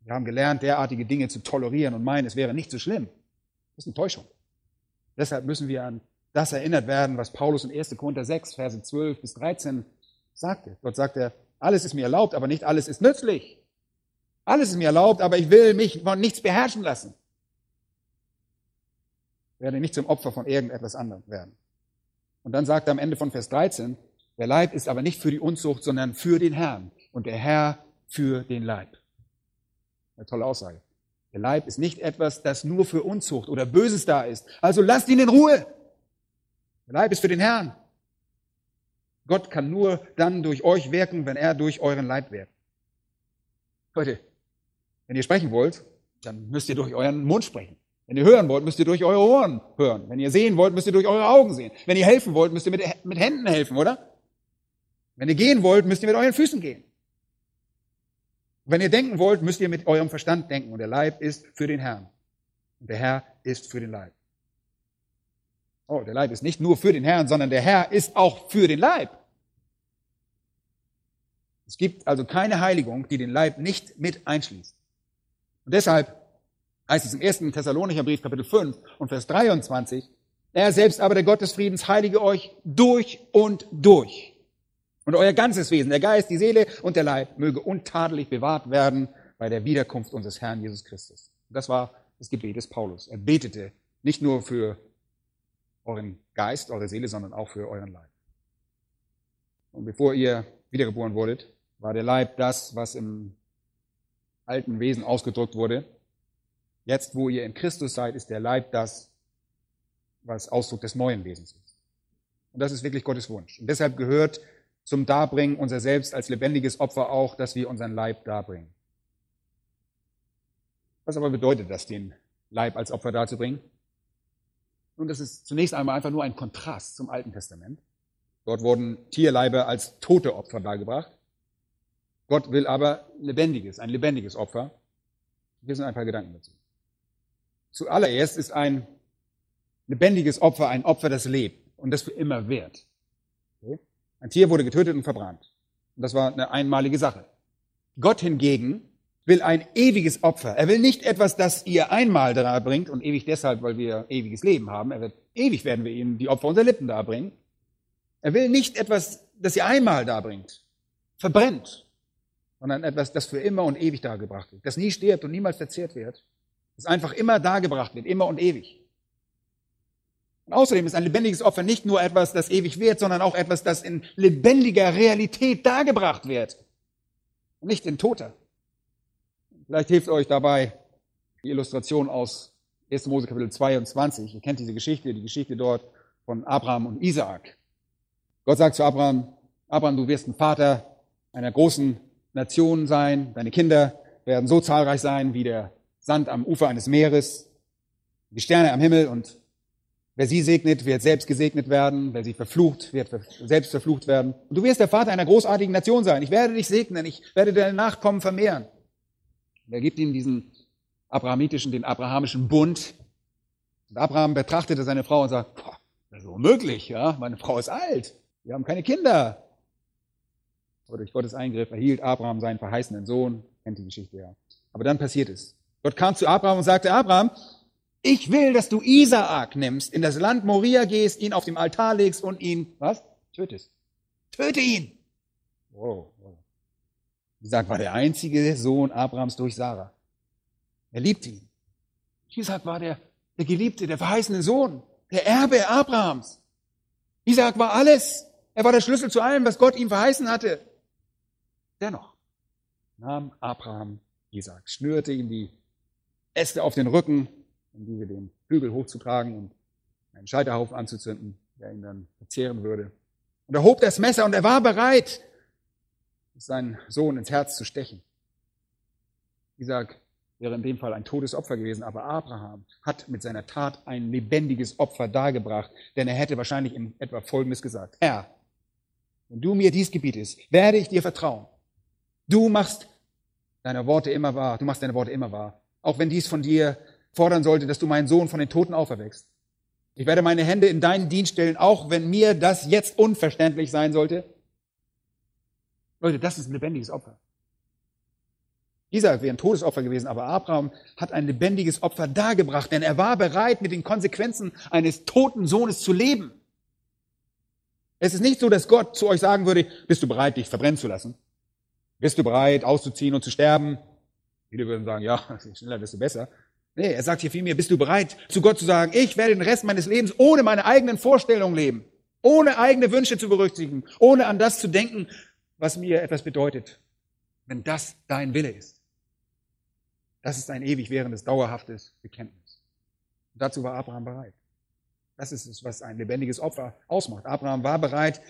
[SPEAKER 1] Wir haben gelernt, derartige Dinge zu tolerieren und meinen, es wäre nicht so schlimm. Das ist eine Täuschung. Deshalb müssen wir an das erinnert werden, was Paulus in 1. Korinther 6, Verse 12 bis 13 sagte. Dort sagt er, alles ist mir erlaubt, aber nicht alles ist nützlich. Alles ist mir erlaubt, aber ich will mich von nichts beherrschen lassen. Ich werde nicht zum Opfer von irgendetwas anderem werden. Und dann sagt er am Ende von Vers 13, der Leib ist aber nicht für die Unzucht, sondern für den Herrn und der Herr für den Leib. Eine tolle Aussage. Der Leib ist nicht etwas, das nur für Unzucht oder Böses da ist. Also lasst ihn in Ruhe. Der Leib ist für den Herrn. Gott kann nur dann durch euch wirken, wenn er durch euren Leib wirkt. Leute, wenn ihr sprechen wollt, dann müsst ihr durch euren Mund sprechen. Wenn ihr hören wollt, müsst ihr durch eure Ohren hören. Wenn ihr sehen wollt, müsst ihr durch eure Augen sehen. Wenn ihr helfen wollt, müsst ihr mit, mit Händen helfen, oder? Wenn ihr gehen wollt, müsst ihr mit euren Füßen gehen. wenn ihr denken wollt, müsst ihr mit eurem Verstand denken. Und der Leib ist für den Herrn. Und der Herr ist für den Leib. Oh, der Leib ist nicht nur für den Herrn, sondern der Herr ist auch für den Leib. Es gibt also keine Heiligung, die den Leib nicht mit einschließt. Und deshalb heißt es im ersten Thessalonicher Brief, Kapitel 5 und Vers 23, er selbst aber, der Gott des Friedens, heilige euch durch und durch. Und euer ganzes Wesen, der Geist, die Seele und der Leib möge untadelig bewahrt werden bei der Wiederkunft unseres Herrn Jesus Christus. Das war das Gebet des Paulus. Er betete nicht nur für euren Geist, eure Seele, sondern auch für euren Leib. Und bevor ihr wiedergeboren wurdet, war der Leib das, was im alten Wesen ausgedrückt wurde. Jetzt, wo ihr in Christus seid, ist der Leib das, was Ausdruck des neuen Wesens ist. Und das ist wirklich Gottes Wunsch. Und deshalb gehört zum Darbringen unser Selbst als lebendiges Opfer auch, dass wir unseren Leib darbringen. Was aber bedeutet das, den Leib als Opfer darzubringen? Nun, das ist zunächst einmal einfach nur ein Kontrast zum Alten Testament. Dort wurden Tierleibe als tote Opfer dargebracht. Gott will aber lebendiges, ein lebendiges Opfer. Hier sind ein paar Gedanken dazu. Zuallererst ist ein lebendiges Opfer ein Opfer, das lebt und das für immer währt. Okay? Ein Tier wurde getötet und verbrannt. Und das war eine einmalige Sache. Gott hingegen will ein ewiges Opfer. Er will nicht etwas, das ihr einmal darbringt und ewig deshalb, weil wir ewiges Leben haben. Er wird ewig werden wir ihnen die Opfer unserer Lippen darbringen. Er will nicht etwas, das ihr einmal darbringt, verbrennt, sondern etwas, das für immer und ewig dargebracht wird, das nie stirbt und niemals verzehrt wird, das einfach immer dargebracht wird, immer und ewig. Und außerdem ist ein lebendiges Opfer nicht nur etwas, das ewig wird, sondern auch etwas, das in lebendiger Realität dargebracht wird. Und nicht in toter. Vielleicht hilft euch dabei die Illustration aus 1. Mose Kapitel 22. Ihr kennt diese Geschichte, die Geschichte dort von Abraham und Isaak. Gott sagt zu Abraham, Abraham, du wirst ein Vater einer großen Nation sein, deine Kinder werden so zahlreich sein wie der Sand am Ufer eines Meeres, die Sterne am Himmel und wer sie segnet, wird selbst gesegnet werden, wer sie verflucht, wird selbst verflucht werden. Und du wirst der Vater einer großartigen Nation sein. Ich werde dich segnen, ich werde deine Nachkommen vermehren. Und er gibt ihm diesen abrahamitischen, den abrahamischen Bund. Und Abraham betrachtete seine Frau und sagt, boah, das ist unmöglich, ja, meine Frau ist alt, wir haben keine Kinder. Aber durch Gottes Eingriff erhielt Abraham seinen verheißenen Sohn, kennt die Geschichte ja. Aber dann passiert es. Gott kam zu Abraham und sagte, Abraham, ich will, dass du Isaak nimmst, in das Land Moria gehst, ihn auf dem Altar legst und ihn, was? Tötest. Töte ihn! Wow, wow. Isaac war der einzige Sohn Abrahams durch Sarah. Er liebte ihn. Isaac war der, der Geliebte, der verheißene Sohn, der Erbe Abrahams. Isaac war alles. Er war der Schlüssel zu allem, was Gott ihm verheißen hatte. Dennoch nahm Abraham Isaac, schnürte ihm die Äste auf den Rücken, um diese den Flügel hochzutragen und einen Scheiterhaufen anzuzünden, der ihn dann verzehren würde. Und er hob das Messer und er war bereit, seinen Sohn ins Herz zu stechen. Isaac wäre in dem Fall ein Todesopfer gewesen, aber Abraham hat mit seiner Tat ein lebendiges Opfer dargebracht, denn er hätte wahrscheinlich in etwa Folgendes gesagt. Herr, wenn du mir dies gebietest, werde ich dir vertrauen. Du machst deine Worte immer wahr, du machst deine Worte immer wahr. Auch wenn dies von dir fordern sollte, dass du meinen Sohn von den Toten auferweckst. Ich werde meine Hände in deinen Dienst stellen, auch wenn mir das jetzt unverständlich sein sollte. Leute, das ist ein lebendiges Opfer. Isaac wäre ein Todesopfer gewesen, aber Abraham hat ein lebendiges Opfer dargebracht, denn er war bereit, mit den Konsequenzen eines toten Sohnes zu leben. Es ist nicht so, dass Gott zu euch sagen würde, bist du bereit, dich verbrennen zu lassen? Bist du bereit, auszuziehen und zu sterben? Viele würden sagen, ja, je schneller, desto besser. Nee, er sagt hier vielmehr, bist du bereit, zu Gott zu sagen, ich werde den Rest meines Lebens ohne meine eigenen Vorstellungen leben, ohne eigene Wünsche zu berücksichtigen, ohne an das zu denken, was mir etwas bedeutet, wenn das dein Wille ist. Das ist ein ewig währendes, dauerhaftes Bekenntnis. Und dazu war Abraham bereit. Das ist es, was ein lebendiges Opfer ausmacht. Abraham war bereit,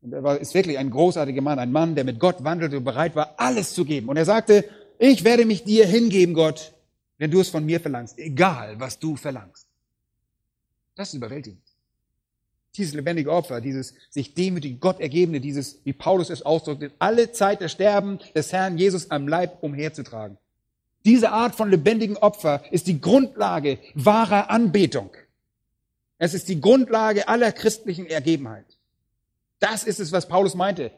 [SPEAKER 1] und er war, ist wirklich ein großartiger Mann, ein Mann, der mit Gott wandelte und bereit war, alles zu geben. Und er sagte, ich werde mich dir hingeben, Gott, wenn du es von mir verlangst, egal was du verlangst. Das ist überwältigend. Dieses lebendige Opfer, dieses sich demütig Gott ergebene, dieses, wie Paulus es ausdrückt, alle Zeit der Sterben des Herrn Jesus am Leib umherzutragen. Diese Art von lebendigen Opfer ist die Grundlage wahrer Anbetung. Es ist die Grundlage aller christlichen Ergebenheit. Das ist es, was Paulus meinte,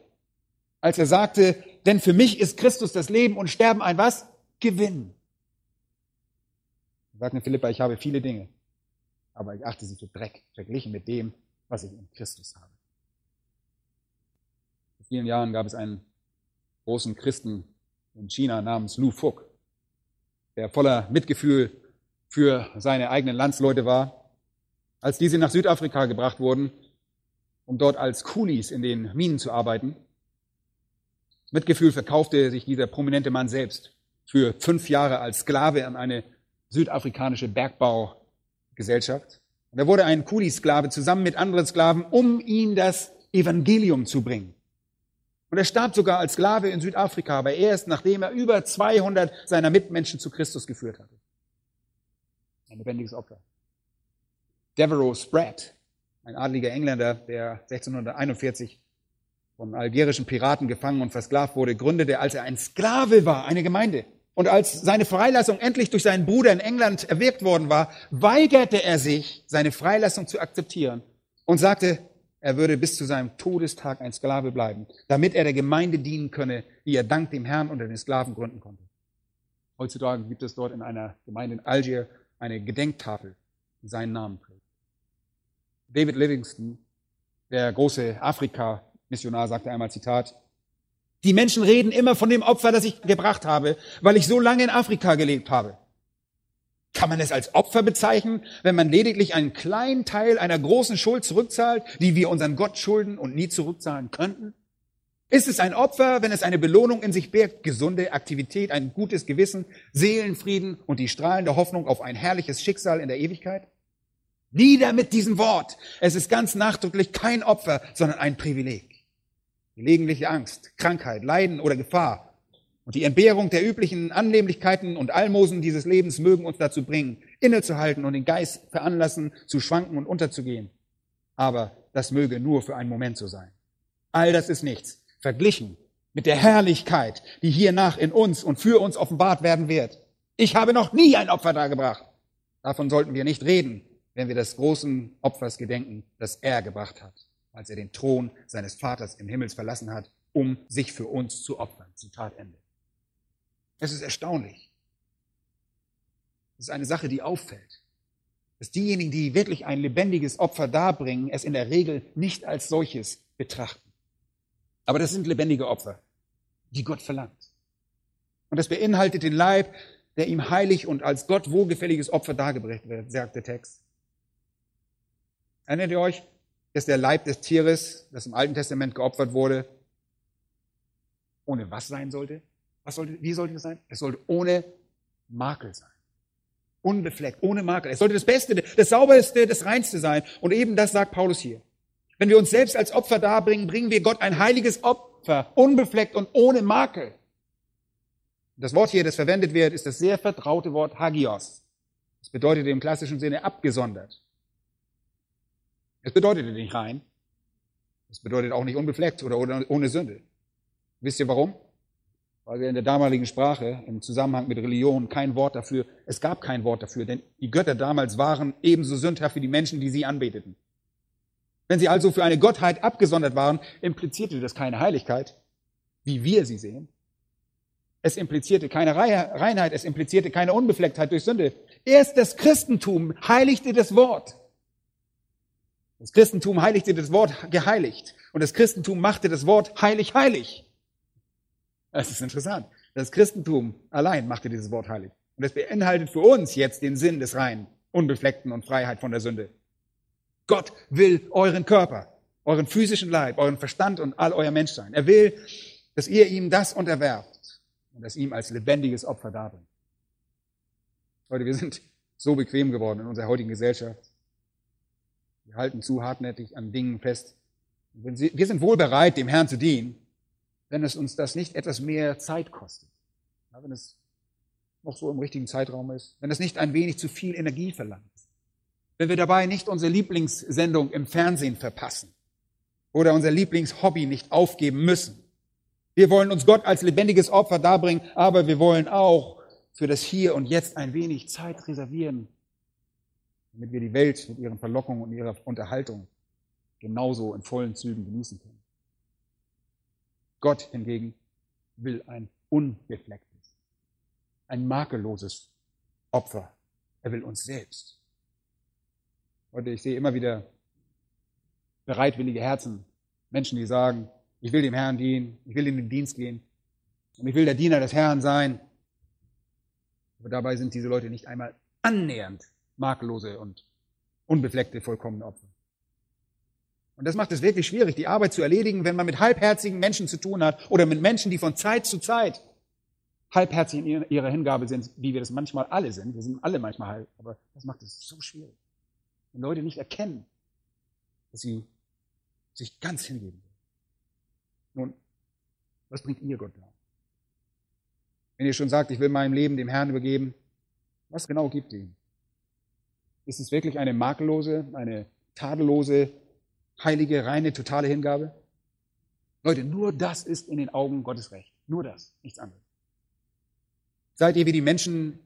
[SPEAKER 1] als er sagte, denn für mich ist Christus das Leben und Sterben ein was? Gewinn. Sagt in Philippa, ich habe viele Dinge, aber ich achte sie für Dreck, verglichen mit dem, was ich in Christus habe. Vor vielen Jahren gab es einen großen Christen in China namens Lu Fuk, der voller Mitgefühl für seine eigenen Landsleute war. Als diese nach Südafrika gebracht wurden, um dort als Coolies in den Minen zu arbeiten, Mitgefühl verkaufte sich dieser prominente Mann selbst für fünf Jahre als Sklave an eine südafrikanische Bergbaugesellschaft. Und er wurde ein Kuli-Sklave zusammen mit anderen Sklaven, um ihn das Evangelium zu bringen. Und er starb sogar als Sklave in Südafrika, aber erst nachdem er über 200 seiner Mitmenschen zu Christus geführt hatte. Ein lebendiges Opfer. Devereux Spratt, ein adliger Engländer, der 1641 von algerischen Piraten gefangen und versklavt wurde, gründete, als er ein Sklave war, eine Gemeinde. Und als seine Freilassung endlich durch seinen Bruder in England erwirkt worden war, weigerte er sich, seine Freilassung zu akzeptieren und sagte, er würde bis zu seinem Todestag ein Sklave bleiben, damit er der Gemeinde dienen könne, die er dank dem Herrn unter den Sklaven gründen konnte. Heutzutage gibt es dort in einer Gemeinde in Algier eine Gedenktafel, die seinen Namen trägt. David Livingston, der große Afrika-Missionar, sagte einmal Zitat, die Menschen reden immer von dem Opfer, das ich gebracht habe, weil ich so lange in Afrika gelebt habe. Kann man es als Opfer bezeichnen, wenn man lediglich einen kleinen Teil einer großen Schuld zurückzahlt, die wir unseren Gott schulden und nie zurückzahlen könnten? Ist es ein Opfer, wenn es eine Belohnung in sich birgt, gesunde Aktivität, ein gutes Gewissen, Seelenfrieden und die strahlende Hoffnung auf ein herrliches Schicksal in der Ewigkeit? Nieder mit diesem Wort. Es ist ganz nachdrücklich kein Opfer, sondern ein Privileg. Gelegentliche Angst, Krankheit, Leiden oder Gefahr und die Entbehrung der üblichen Annehmlichkeiten und Almosen dieses Lebens mögen uns dazu bringen, innezuhalten und den Geist veranlassen, zu schwanken und unterzugehen. Aber das möge nur für einen Moment so sein. All das ist nichts, verglichen mit der Herrlichkeit, die hiernach in uns und für uns offenbart werden wird. Ich habe noch nie ein Opfer dargebracht. Davon sollten wir nicht reden, wenn wir des großen Opfers gedenken, das er gebracht hat, als er den Thron seines Vaters im Himmels verlassen hat, um sich für uns zu opfern. Zitat Ende. Es ist erstaunlich. Es ist eine Sache, die auffällt. Dass diejenigen, die wirklich ein lebendiges Opfer darbringen, es in der Regel nicht als solches betrachten. Aber das sind lebendige Opfer, die Gott verlangt. Und das beinhaltet den Leib, der ihm heilig und als Gott wohlgefälliges Opfer dargebracht wird, sagt der Text. Erinnert ihr euch, dass der Leib des Tieres, das im Alten Testament geopfert wurde, ohne was sein sollte? Was sollte, wie sollte das sein? Es sollte ohne Makel sein. Unbefleckt, ohne Makel. Es sollte das Beste, das Sauberste, das Reinste sein. Und eben das sagt Paulus hier. Wenn wir uns selbst als Opfer darbringen, bringen wir Gott ein heiliges Opfer, unbefleckt und ohne Makel. Das Wort hier, das verwendet wird, ist das sehr vertraute Wort Hagios. Das bedeutet im klassischen Sinne abgesondert. Es bedeutet nicht rein. Es bedeutet auch nicht unbefleckt oder ohne Sünde. Wisst ihr warum? weil wir in der damaligen Sprache im Zusammenhang mit Religion kein Wort dafür, es gab kein Wort dafür, denn die Götter damals waren ebenso sündhaft wie die Menschen, die sie anbeteten. Wenn sie also für eine Gottheit abgesondert waren, implizierte das keine Heiligkeit, wie wir sie sehen. Es implizierte keine Reinheit, es implizierte keine Unbeflecktheit durch Sünde. Erst das Christentum heiligte das Wort. Das Christentum heiligte das Wort geheiligt. Und das Christentum machte das Wort heilig, heilig. Das ist interessant. Das Christentum allein machte dieses Wort heilig. Und es beinhaltet für uns jetzt den Sinn des Reinen, Unbefleckten und Freiheit von der Sünde. Gott will euren Körper, euren physischen Leib, euren Verstand und all euer Menschsein. Er will, dass ihr ihm das unterwerft und das ihm als lebendiges Opfer darbringt. Leute, wir sind so bequem geworden in unserer heutigen Gesellschaft. Wir halten zu hartnäckig an Dingen fest. Wir sind wohl bereit, dem Herrn zu dienen, wenn es uns das nicht etwas mehr Zeit kostet. Ja, wenn es noch so im richtigen Zeitraum ist. Wenn es nicht ein wenig zu viel Energie verlangt. Wenn wir dabei nicht unsere Lieblingssendung im Fernsehen verpassen. Oder unser Lieblingshobby nicht aufgeben müssen. Wir wollen uns Gott als lebendiges Opfer darbringen, aber wir wollen auch für das Hier und Jetzt ein wenig Zeit reservieren, damit wir die Welt mit ihren Verlockungen und ihrer Unterhaltung genauso in vollen Zügen genießen können. Gott hingegen will ein unbeflecktes, ein makelloses Opfer. Er will uns selbst. Und ich sehe immer wieder bereitwillige Herzen, Menschen, die sagen, ich will dem Herrn dienen, ich will in den Dienst gehen und ich will der Diener des Herrn sein. Aber dabei sind diese Leute nicht einmal annähernd makellose und unbefleckte, vollkommene Opfer. Und das macht es wirklich schwierig, die Arbeit zu erledigen, wenn man mit halbherzigen Menschen zu tun hat oder mit Menschen, die von Zeit zu Zeit halbherzig in ihrer Hingabe sind, wie wir das manchmal alle sind. Wir sind alle manchmal halb, aber das macht es so schwierig. Wenn Leute nicht erkennen, dass sie sich ganz hingeben. Nun, was bringt ihr Gott da? Wenn ihr schon sagt, ich will meinem Leben dem Herrn übergeben, was genau gibt ihr ihm? Ist es wirklich eine makellose, eine tadellose heilige, reine, totale Hingabe? Leute, nur das ist in den Augen Gottes Recht. Nur das, nichts anderes. Seid ihr wie die Menschen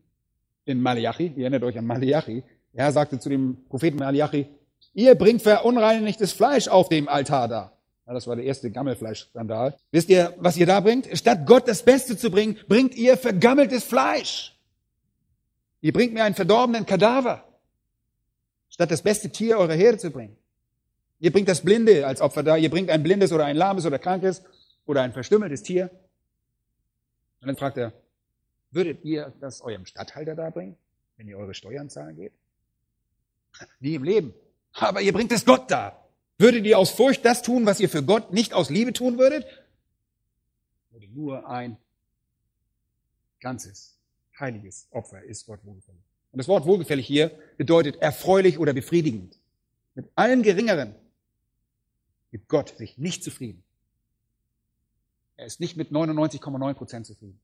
[SPEAKER 1] in Malachi? Ihr erinnert euch an Malachi. Er sagte zu dem Propheten Malachi, ihr bringt verunreinigtes Fleisch auf dem Altar da. Ja, das war der erste Gammelfleischskandal. Wisst ihr, was ihr da bringt? Statt Gott das Beste zu bringen, bringt ihr vergammeltes Fleisch. Ihr bringt mir einen verdorbenen Kadaver, statt das beste Tier eurer Herde zu bringen. Ihr bringt das Blinde als Opfer da, ihr bringt ein blindes oder ein lahmes oder krankes oder ein verstümmeltes Tier. Und dann fragt er, würdet ihr das eurem Statthalter da bringen? wenn ihr eure Steuern zahlen geht? Nie im Leben. Aber ihr bringt es Gott dar. Würdet ihr aus Furcht das tun, was ihr für Gott nicht aus Liebe tun würdet? Würde nur ein ganzes, heiliges Opfer ist Gott wohlgefällig. Und das Wort wohlgefällig hier bedeutet erfreulich oder befriedigend. Mit allen geringeren gibt Gott sich nicht zufrieden. Er ist nicht mit 99,9 Prozent zufrieden.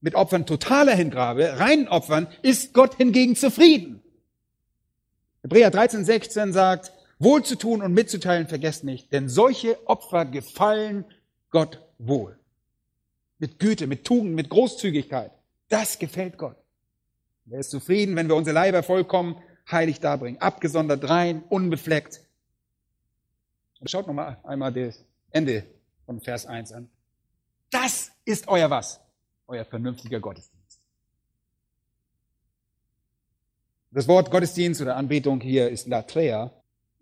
[SPEAKER 1] Mit Opfern totaler Hingabe, reinen Opfern, ist Gott hingegen zufrieden. Hebräer 13, 16 sagt, wohl zu tun und mitzuteilen vergesst nicht, denn solche Opfer gefallen Gott wohl. Mit Güte, mit Tugend, mit Großzügigkeit. Das gefällt Gott. Er ist zufrieden, wenn wir unsere Leiber vollkommen heilig darbringen, abgesondert rein, unbefleckt. Und schaut nochmal einmal das Ende von Vers 1 an. Das ist euer was? Euer vernünftiger Gottesdienst. Das Wort Gottesdienst oder Anbetung hier ist Latrea.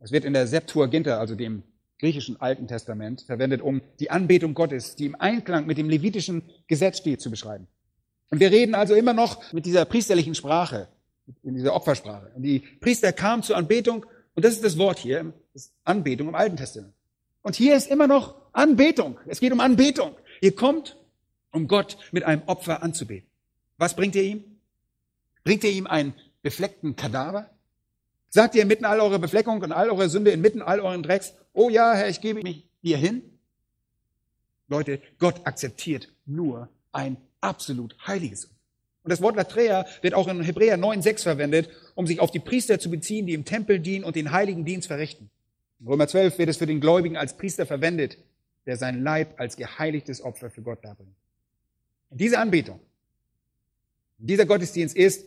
[SPEAKER 1] Es wird in der Septuaginta, also dem griechischen Alten Testament, verwendet, um die Anbetung Gottes, die im Einklang mit dem levitischen Gesetz steht, zu beschreiben. Und wir reden also immer noch mit dieser priesterlichen Sprache, in dieser Opfersprache. Und die Priester kamen zur Anbetung, und das ist das Wort hier, das Anbetung im Alten Testament. Und hier ist immer noch Anbetung. Es geht um Anbetung. Ihr kommt, um Gott mit einem Opfer anzubeten. Was bringt ihr ihm? Bringt ihr ihm einen befleckten Kadaver? Sagt ihr inmitten all eurer Befleckung und all eurer Sünde, inmitten all euren Drecks, oh ja, Herr, ich gebe mich dir hin? Leute, Gott akzeptiert nur ein absolut heiliges. Und das Wort Latrea wird auch in Hebräer 9,6 verwendet, um sich auf die Priester zu beziehen, die im Tempel dienen und den heiligen Dienst verrichten. In Römer 12 wird es für den Gläubigen als Priester verwendet, der sein Leib als geheiligtes Opfer für Gott darbringt. Und diese Anbetung, dieser Gottesdienst ist,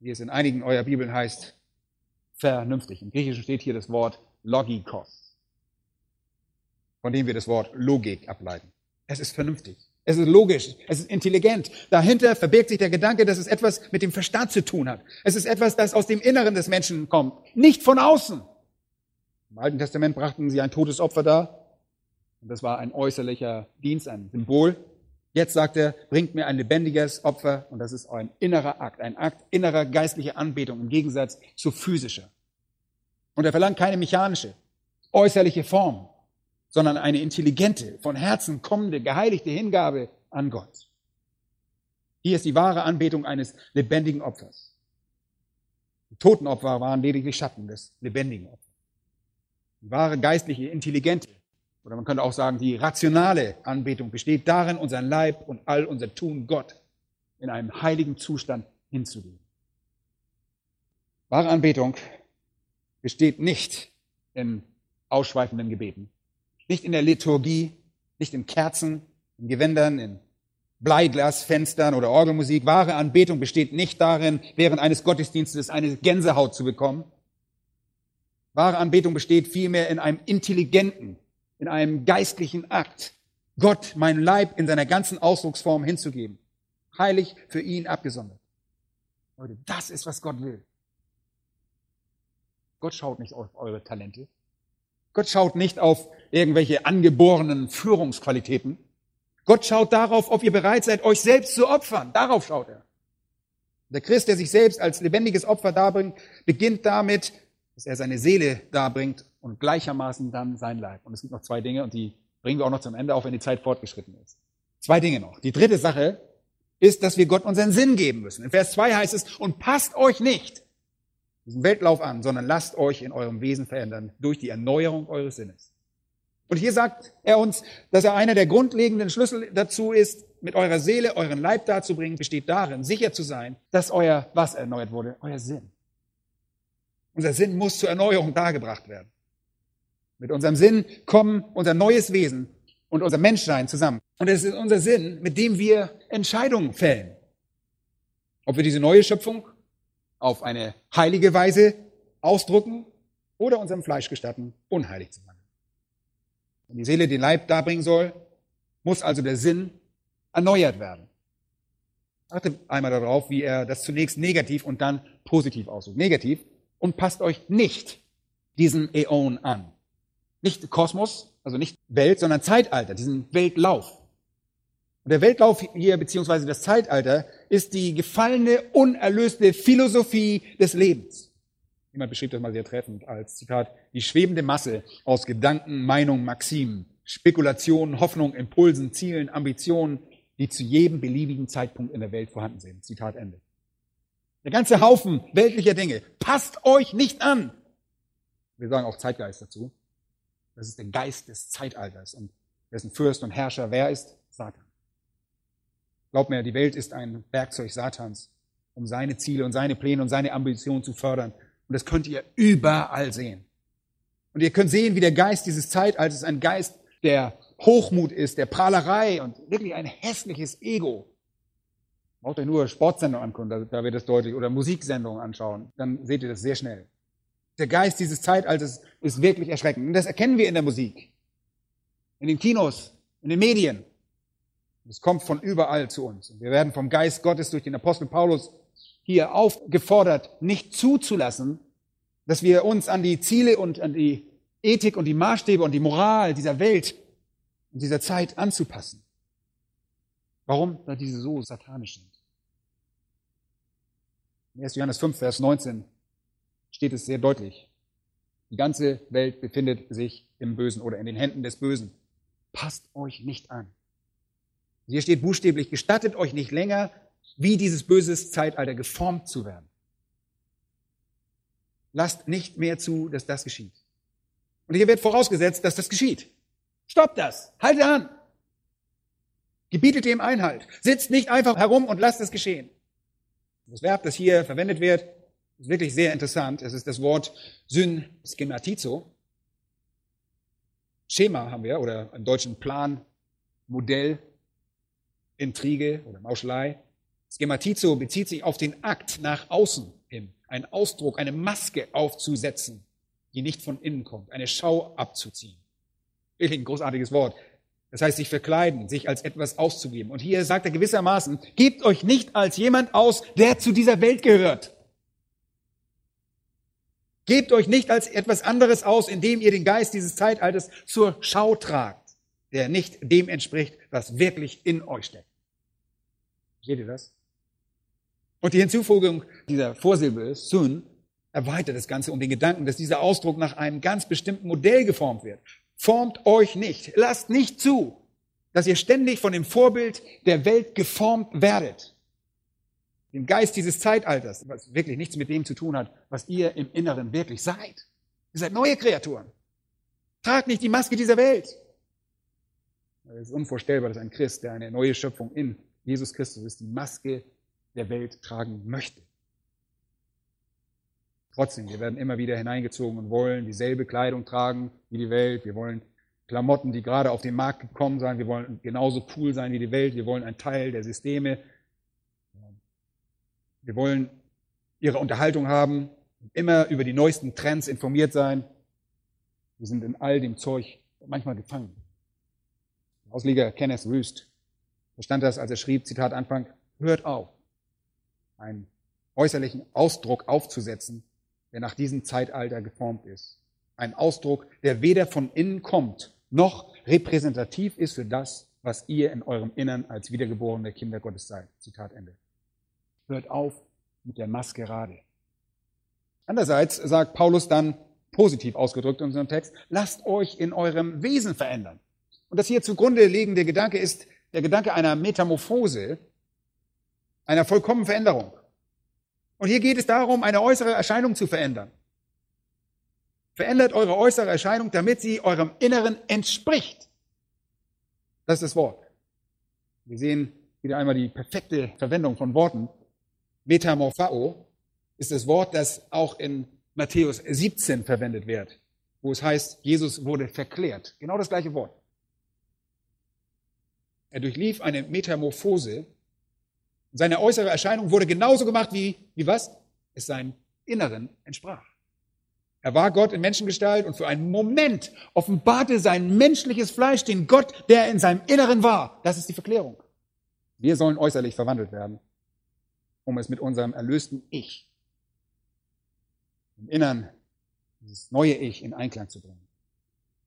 [SPEAKER 1] wie es in einigen eurer Bibeln heißt, vernünftig. Im Griechischen steht hier das Wort logikos, von dem wir das Wort Logik ableiten. Es ist vernünftig. Es ist logisch. Es ist intelligent. Dahinter verbirgt sich der Gedanke, dass es etwas mit dem Verstand zu tun hat. Es ist etwas, das aus dem Inneren des Menschen kommt, nicht von außen. Im Alten Testament brachten sie ein totes Opfer dar. Und das war ein äußerlicher Dienst, ein Symbol. Jetzt sagt er, bringt mir ein lebendiges Opfer und das ist ein innerer Akt, ein Akt innerer geistlicher Anbetung im Gegensatz zu physischer. Und er verlangt keine mechanische, äußerliche Form, sondern eine intelligente, von Herzen kommende, geheiligte Hingabe an Gott. Hier ist die wahre Anbetung eines lebendigen Opfers. Die Totenopfer waren lediglich Schatten des lebendigen Opfers. Die wahre geistliche, intelligente, oder man könnte auch sagen, die rationale Anbetung besteht darin, unseren Leib und all unser Tun Gott in einem heiligen Zustand hinzugeben. Wahre Anbetung besteht nicht in ausschweifenden Gebeten, nicht in der Liturgie, nicht in Kerzen, in Gewändern, in Bleiglasfenstern oder Orgelmusik. Wahre Anbetung besteht nicht darin, während eines Gottesdienstes eine Gänsehaut zu bekommen. Wahre Anbetung besteht vielmehr in einem intelligenten, in einem geistlichen Akt, Gott mein Leib in seiner ganzen Ausdrucksform hinzugeben. Heilig für ihn abgesondert. Leute, das ist, was Gott will. Gott schaut nicht auf eure Talente. Gott schaut nicht auf irgendwelche angeborenen Führungsqualitäten. Gott schaut darauf, ob ihr bereit seid, euch selbst zu opfern. Darauf schaut er. Der Christ, der sich selbst als lebendiges Opfer darbringt, beginnt damit, dass er seine Seele darbringt und gleichermaßen dann sein Leib. Und es gibt noch zwei Dinge und die bringen wir auch noch zum Ende, auch wenn die Zeit fortgeschritten ist. Zwei Dinge noch. Die dritte Sache ist, dass wir Gott unseren Sinn geben müssen. In Vers 2 heißt es, und passt euch nicht diesen Weltlauf an, sondern lasst euch in eurem Wesen verändern durch die Erneuerung eures Sinnes. Und hier sagt er uns, dass er einer der grundlegenden Schlüssel dazu ist, mit eurer Seele euren Leib darzubringen, besteht darin, sicher zu sein, dass euer was erneuert wurde? Euer Sinn. Unser Sinn muss zur Erneuerung dargebracht werden. Mit unserem Sinn kommen unser neues Wesen und unser Menschsein zusammen. Und es ist unser Sinn, mit dem wir Entscheidungen fällen. Ob wir diese neue Schöpfung auf eine heilige Weise ausdrücken oder unserem Fleisch gestatten, unheilig zu sein. Die Seele den Leib darbringen soll, muss also der Sinn erneuert werden. Achte einmal darauf, wie er das zunächst negativ und dann positiv ausdrückt. Negativ und passt euch nicht diesen Äon an. Nicht Kosmos, also nicht Welt, sondern Zeitalter, diesen Weltlauf. Und der Weltlauf hier, beziehungsweise das Zeitalter, ist die gefallene, unerlöste Philosophie des Lebens. Jemand beschrieb das mal sehr treffend als Zitat, die schwebende Masse aus Gedanken, Meinungen, Maximen, Spekulationen, Hoffnungen, Impulsen, Zielen, Ambitionen, die zu jedem beliebigen Zeitpunkt in der Welt vorhanden sind. Zitat Ende. Der ganze Haufen weltlicher Dinge. Passt euch nicht an. Wir sagen auch Zeitgeist dazu. Das ist der Geist des Zeitalters und dessen Fürst und Herrscher wer ist? Satan. Glaubt mir, die Welt ist ein Werkzeug Satans, um seine Ziele und seine Pläne und seine Ambitionen zu fördern. Und das könnt ihr überall sehen. Und ihr könnt sehen, wie der Geist dieses Zeitalters ein Geist der Hochmut ist, der Prahlerei und wirklich ein hässliches Ego. Braucht euch nur Sportsendungen angucken, da wird es deutlich, oder Musiksendungen anschauen, dann seht ihr das sehr schnell. Der Geist dieses Zeitalters ist wirklich erschreckend. Und das erkennen wir in der Musik, in den Kinos, in den Medien. Es kommt von überall zu uns. Und wir werden vom Geist Gottes durch den Apostel Paulus hier aufgefordert, nicht zuzulassen, dass wir uns an die Ziele und an die Ethik und die Maßstäbe und die Moral dieser Welt und dieser Zeit anzupassen. Warum? Weil diese so satanisch sind. In 1. Johannes 5, Vers 19 steht es sehr deutlich. Die ganze Welt befindet sich im Bösen oder in den Händen des Bösen. Passt euch nicht an. Hier steht buchstäblich, gestattet euch nicht länger, wie dieses böses Zeitalter geformt zu werden. Lasst nicht mehr zu, dass das geschieht. Und hier wird vorausgesetzt, dass das geschieht. Stoppt das. Haltet an. Gebietet dem Einhalt. Sitzt nicht einfach herum und lasst es geschehen. Das Verb, das hier verwendet wird, ist wirklich sehr interessant. Es ist das Wort syn schematizo. Schema haben wir, oder im deutschen Plan, Modell, Intrige oder Mauschelei. Schematizo bezieht sich auf den Akt nach außen hin, einen Ausdruck, eine Maske aufzusetzen, die nicht von innen kommt, eine Schau abzuziehen. Wirklich ein großartiges Wort. Das heißt, sich verkleiden, sich als etwas auszugeben. Und hier sagt er gewissermaßen, gebt euch nicht als jemand aus, der zu dieser Welt gehört. Gebt euch nicht als etwas anderes aus, indem ihr den Geist dieses Zeitalters zur Schau tragt, der nicht dem entspricht, was wirklich in euch steckt. Seht ihr das? Und die Hinzufügung dieser Vorsilbe, Sun, erweitert das Ganze um den Gedanken, dass dieser Ausdruck nach einem ganz bestimmten Modell geformt wird. Formt euch nicht, lasst nicht zu, dass ihr ständig von dem Vorbild der Welt geformt werdet dem Geist dieses Zeitalters, was wirklich nichts mit dem zu tun hat, was ihr im Inneren wirklich seid. Ihr seid neue Kreaturen. Tragt nicht die Maske dieser Welt. Es ist unvorstellbar, dass ein Christ, der eine neue Schöpfung in Jesus Christus ist, die Maske der Welt tragen möchte. Trotzdem, wir werden immer wieder hineingezogen und wollen dieselbe Kleidung tragen wie die Welt. Wir wollen Klamotten, die gerade auf den Markt gekommen sind. Wir wollen genauso cool sein wie die Welt. Wir wollen ein Teil der Systeme wir wollen ihre Unterhaltung haben, immer über die neuesten Trends informiert sein. Wir sind in all dem Zeug manchmal gefangen. Ausleger Kenneth Wüst verstand das, als er schrieb, Zitat Anfang, hört auf, einen äußerlichen Ausdruck aufzusetzen, der nach diesem Zeitalter geformt ist. Ein Ausdruck, der weder von innen kommt, noch repräsentativ ist für das, was ihr in eurem Innern als wiedergeborene Kinder Gottes seid. Zitat Ende. Hört auf mit der Maskerade. Andererseits sagt Paulus dann, positiv ausgedrückt in unserem Text, lasst euch in eurem Wesen verändern. Und das hier zugrunde liegende Gedanke ist der Gedanke einer Metamorphose, einer vollkommenen Veränderung. Und hier geht es darum, eine äußere Erscheinung zu verändern. Verändert eure äußere Erscheinung, damit sie eurem Inneren entspricht. Das ist das Wort. Wir sehen wieder einmal die perfekte Verwendung von Worten. Metamorphao ist das Wort, das auch in Matthäus 17 verwendet wird, wo es heißt, Jesus wurde verklärt. Genau das gleiche Wort. Er durchlief eine Metamorphose. Seine äußere Erscheinung wurde genauso gemacht wie, wie was? Es seinem Inneren entsprach. Er war Gott in Menschengestalt und für einen Moment offenbarte sein menschliches Fleisch den Gott, der in seinem Inneren war. Das ist die Verklärung. Wir sollen äußerlich verwandelt werden um es mit unserem erlösten Ich im Innern, dieses neue Ich in Einklang zu bringen.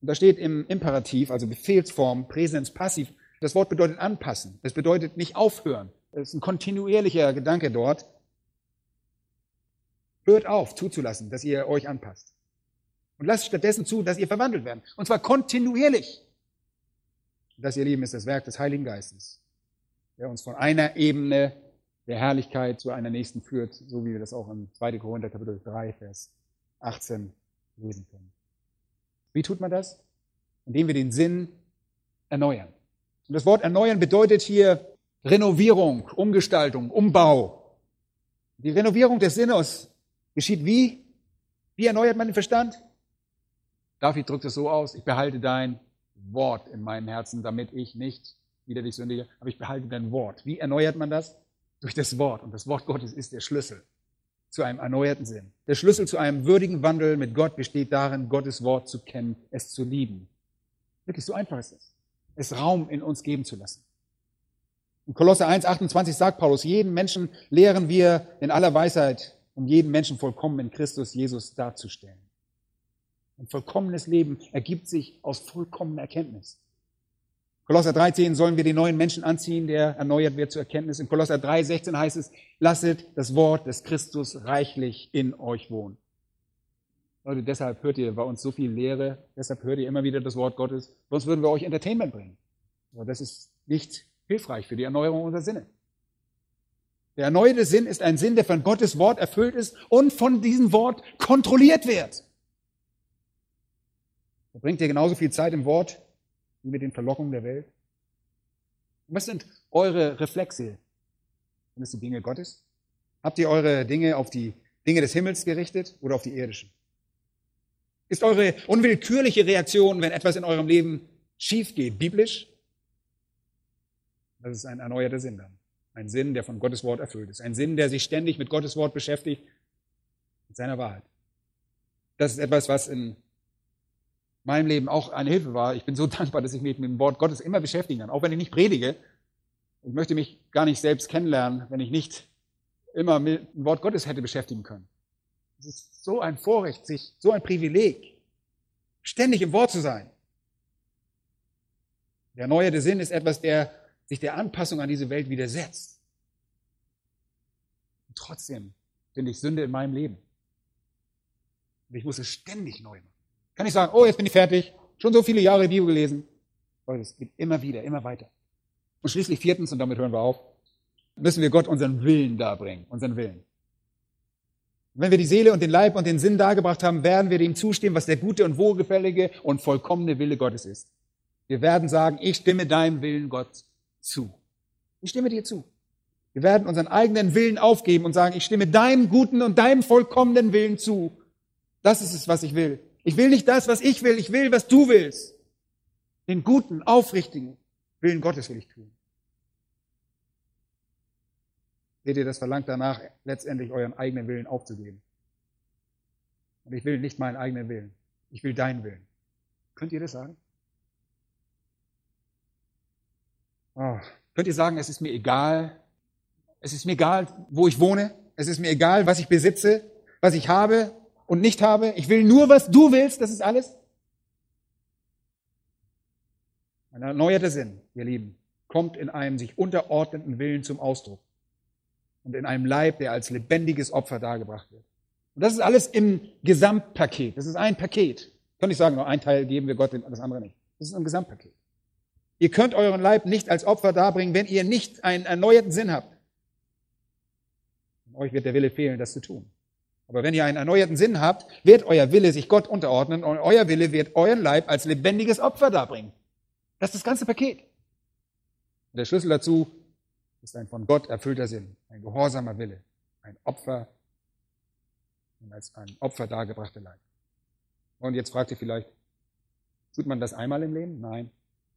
[SPEAKER 1] Und da steht im Imperativ, also Befehlsform, Präsens, Passiv, das Wort bedeutet anpassen. Es bedeutet nicht aufhören. Das ist ein kontinuierlicher Gedanke dort. Hört auf, zuzulassen, dass ihr euch anpasst. Und lasst stattdessen zu, dass ihr verwandelt werdet. Und zwar kontinuierlich. Das, ihr Lieben, ist das Werk des Heiligen Geistes, der uns von einer Ebene der Herrlichkeit zu einer nächsten führt, so wie wir das auch in 2. Korinther Kapitel 3, Vers 18 lesen können. Wie tut man das? Indem wir den Sinn erneuern. Und das Wort erneuern bedeutet hier Renovierung, Umgestaltung, Umbau. Die Renovierung des Sinnes geschieht wie? Wie erneuert man den Verstand? David drückt es so aus, ich behalte dein Wort in meinem Herzen, damit ich nicht wieder dich sündige, aber ich behalte dein Wort. Wie erneuert man das? Durch das Wort. Und das Wort Gottes ist der Schlüssel zu einem erneuerten Sinn. Der Schlüssel zu einem würdigen Wandel mit Gott besteht darin, Gottes Wort zu kennen, es zu lieben. Wirklich so einfach ist es. Es Raum in uns geben zu lassen. In Kolosse 1, 28 sagt Paulus, jeden Menschen lehren wir in aller Weisheit, um jeden Menschen vollkommen in Christus Jesus darzustellen. Ein vollkommenes Leben ergibt sich aus vollkommener Erkenntnis. Kolosser 3,10 sollen wir den neuen Menschen anziehen, der erneuert wird zur Erkenntnis. In Kolosser 3,16 heißt es, lasset das Wort des Christus reichlich in euch wohnen. Leute, deshalb hört ihr bei uns so viel Lehre, deshalb hört ihr immer wieder das Wort Gottes, sonst würden wir euch Entertainment bringen. Aber das ist nicht hilfreich für die Erneuerung unserer Sinne. Der erneuerte Sinn ist ein Sinn, der von Gottes Wort erfüllt ist und von diesem Wort kontrolliert wird. Verbringt ihr genauso viel Zeit im Wort wie mit den Verlockungen der Welt? Was sind eure Reflexe? Sind es die Dinge Gottes? Habt ihr eure Dinge auf die Dinge des Himmels gerichtet oder auf die irdischen? Ist eure unwillkürliche Reaktion, wenn etwas in eurem Leben schief geht, biblisch? Das ist ein erneuerter Sinn dann. Ein Sinn, der von Gottes Wort erfüllt ist. Ein Sinn, der sich ständig mit Gottes Wort beschäftigt, mit seiner Wahrheit. Das ist etwas, was in meinem Leben auch eine Hilfe war. Ich bin so dankbar, dass ich mich mit dem Wort Gottes immer beschäftigen kann, auch wenn ich nicht predige. Ich möchte mich gar nicht selbst kennenlernen, wenn ich nicht immer mit dem Wort Gottes hätte beschäftigen können. Es ist so ein Vorrecht, sich, so ein Privileg, ständig im Wort zu sein. Der erneuerte Sinn ist etwas, der sich der Anpassung an diese Welt widersetzt. Und trotzdem finde ich Sünde in meinem Leben. Und ich muss es ständig neu machen. Kann ich sagen, oh, jetzt bin ich fertig, schon so viele Jahre Bibel gelesen. Aber es geht immer wieder, immer weiter. Und schließlich viertens, und damit hören wir auf, müssen wir Gott unseren Willen darbringen, unseren Willen. wenn wir die Seele und den Leib und den Sinn dargebracht haben, werden wir dem zustimmen, was der gute und wohlgefällige und vollkommene Wille Gottes ist. Wir werden sagen, ich stimme deinem Willen Gott zu. Ich stimme dir zu. Wir werden unseren eigenen Willen aufgeben und sagen, ich stimme deinem guten und deinem vollkommenen Willen zu. Das ist es, was ich will. Ich will nicht das, was ich will, ich will, was du willst. Den guten, aufrichtigen Willen Gottes will ich tun. Seht ihr, das verlangt danach, letztendlich euren eigenen Willen aufzugeben. Und ich will nicht meinen eigenen Willen. Ich will deinen Willen. Könnt ihr das sagen? Oh. Könnt ihr sagen, es ist mir egal, es ist mir egal, wo ich wohne, es ist mir egal, was ich besitze, was ich habe, und nicht habe. Ich will nur, was du willst, das ist alles. Ein erneuerter Sinn, ihr Lieben, kommt in einem sich unterordneten Willen zum Ausdruck und in einem Leib, der als lebendiges Opfer dargebracht wird. Und das ist alles im Gesamtpaket. Das ist ein Paket. Ich kann nicht sagen, nur ein Teil geben wir Gott, das andere nicht. Das ist ein Gesamtpaket. Ihr könnt euren Leib nicht als Opfer darbringen, wenn ihr nicht einen erneuerten Sinn habt. Und euch wird der Wille fehlen, das zu tun. Aber wenn ihr einen erneuerten Sinn habt, wird euer Wille sich Gott unterordnen und euer Wille wird euren Leib als lebendiges Opfer darbringen. Das ist das ganze Paket. Und der Schlüssel dazu ist ein von Gott erfüllter Sinn, ein gehorsamer Wille, ein Opfer und als ein Opfer dargebrachter Leib. Und jetzt fragt ihr vielleicht, tut man das einmal im Leben? Nein.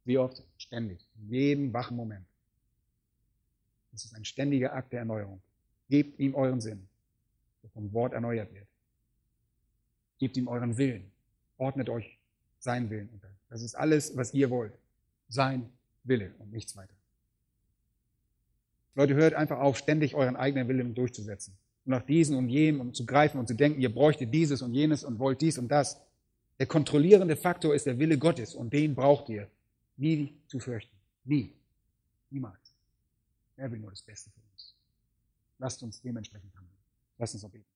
[SPEAKER 1] Wie oft? Ständig. In jedem wachen Moment. Das ist ein ständiger Akt der Erneuerung. Gebt ihm euren Sinn der vom Wort erneuert wird. Gebt ihm euren Willen. Ordnet euch seinen Willen unter. Das ist alles, was ihr wollt. Sein Wille und nichts weiter. Leute, hört einfach auf, ständig euren eigenen Willen durchzusetzen. Und nach diesen und jenem und zu greifen und zu denken, ihr bräuchtet dieses und jenes und wollt dies und das. Der kontrollierende Faktor ist der Wille Gottes und den braucht ihr nie zu fürchten. Nie. Niemals. Er will nur das Beste für uns. Lasst uns dementsprechend handeln. Lasst uns auch beten.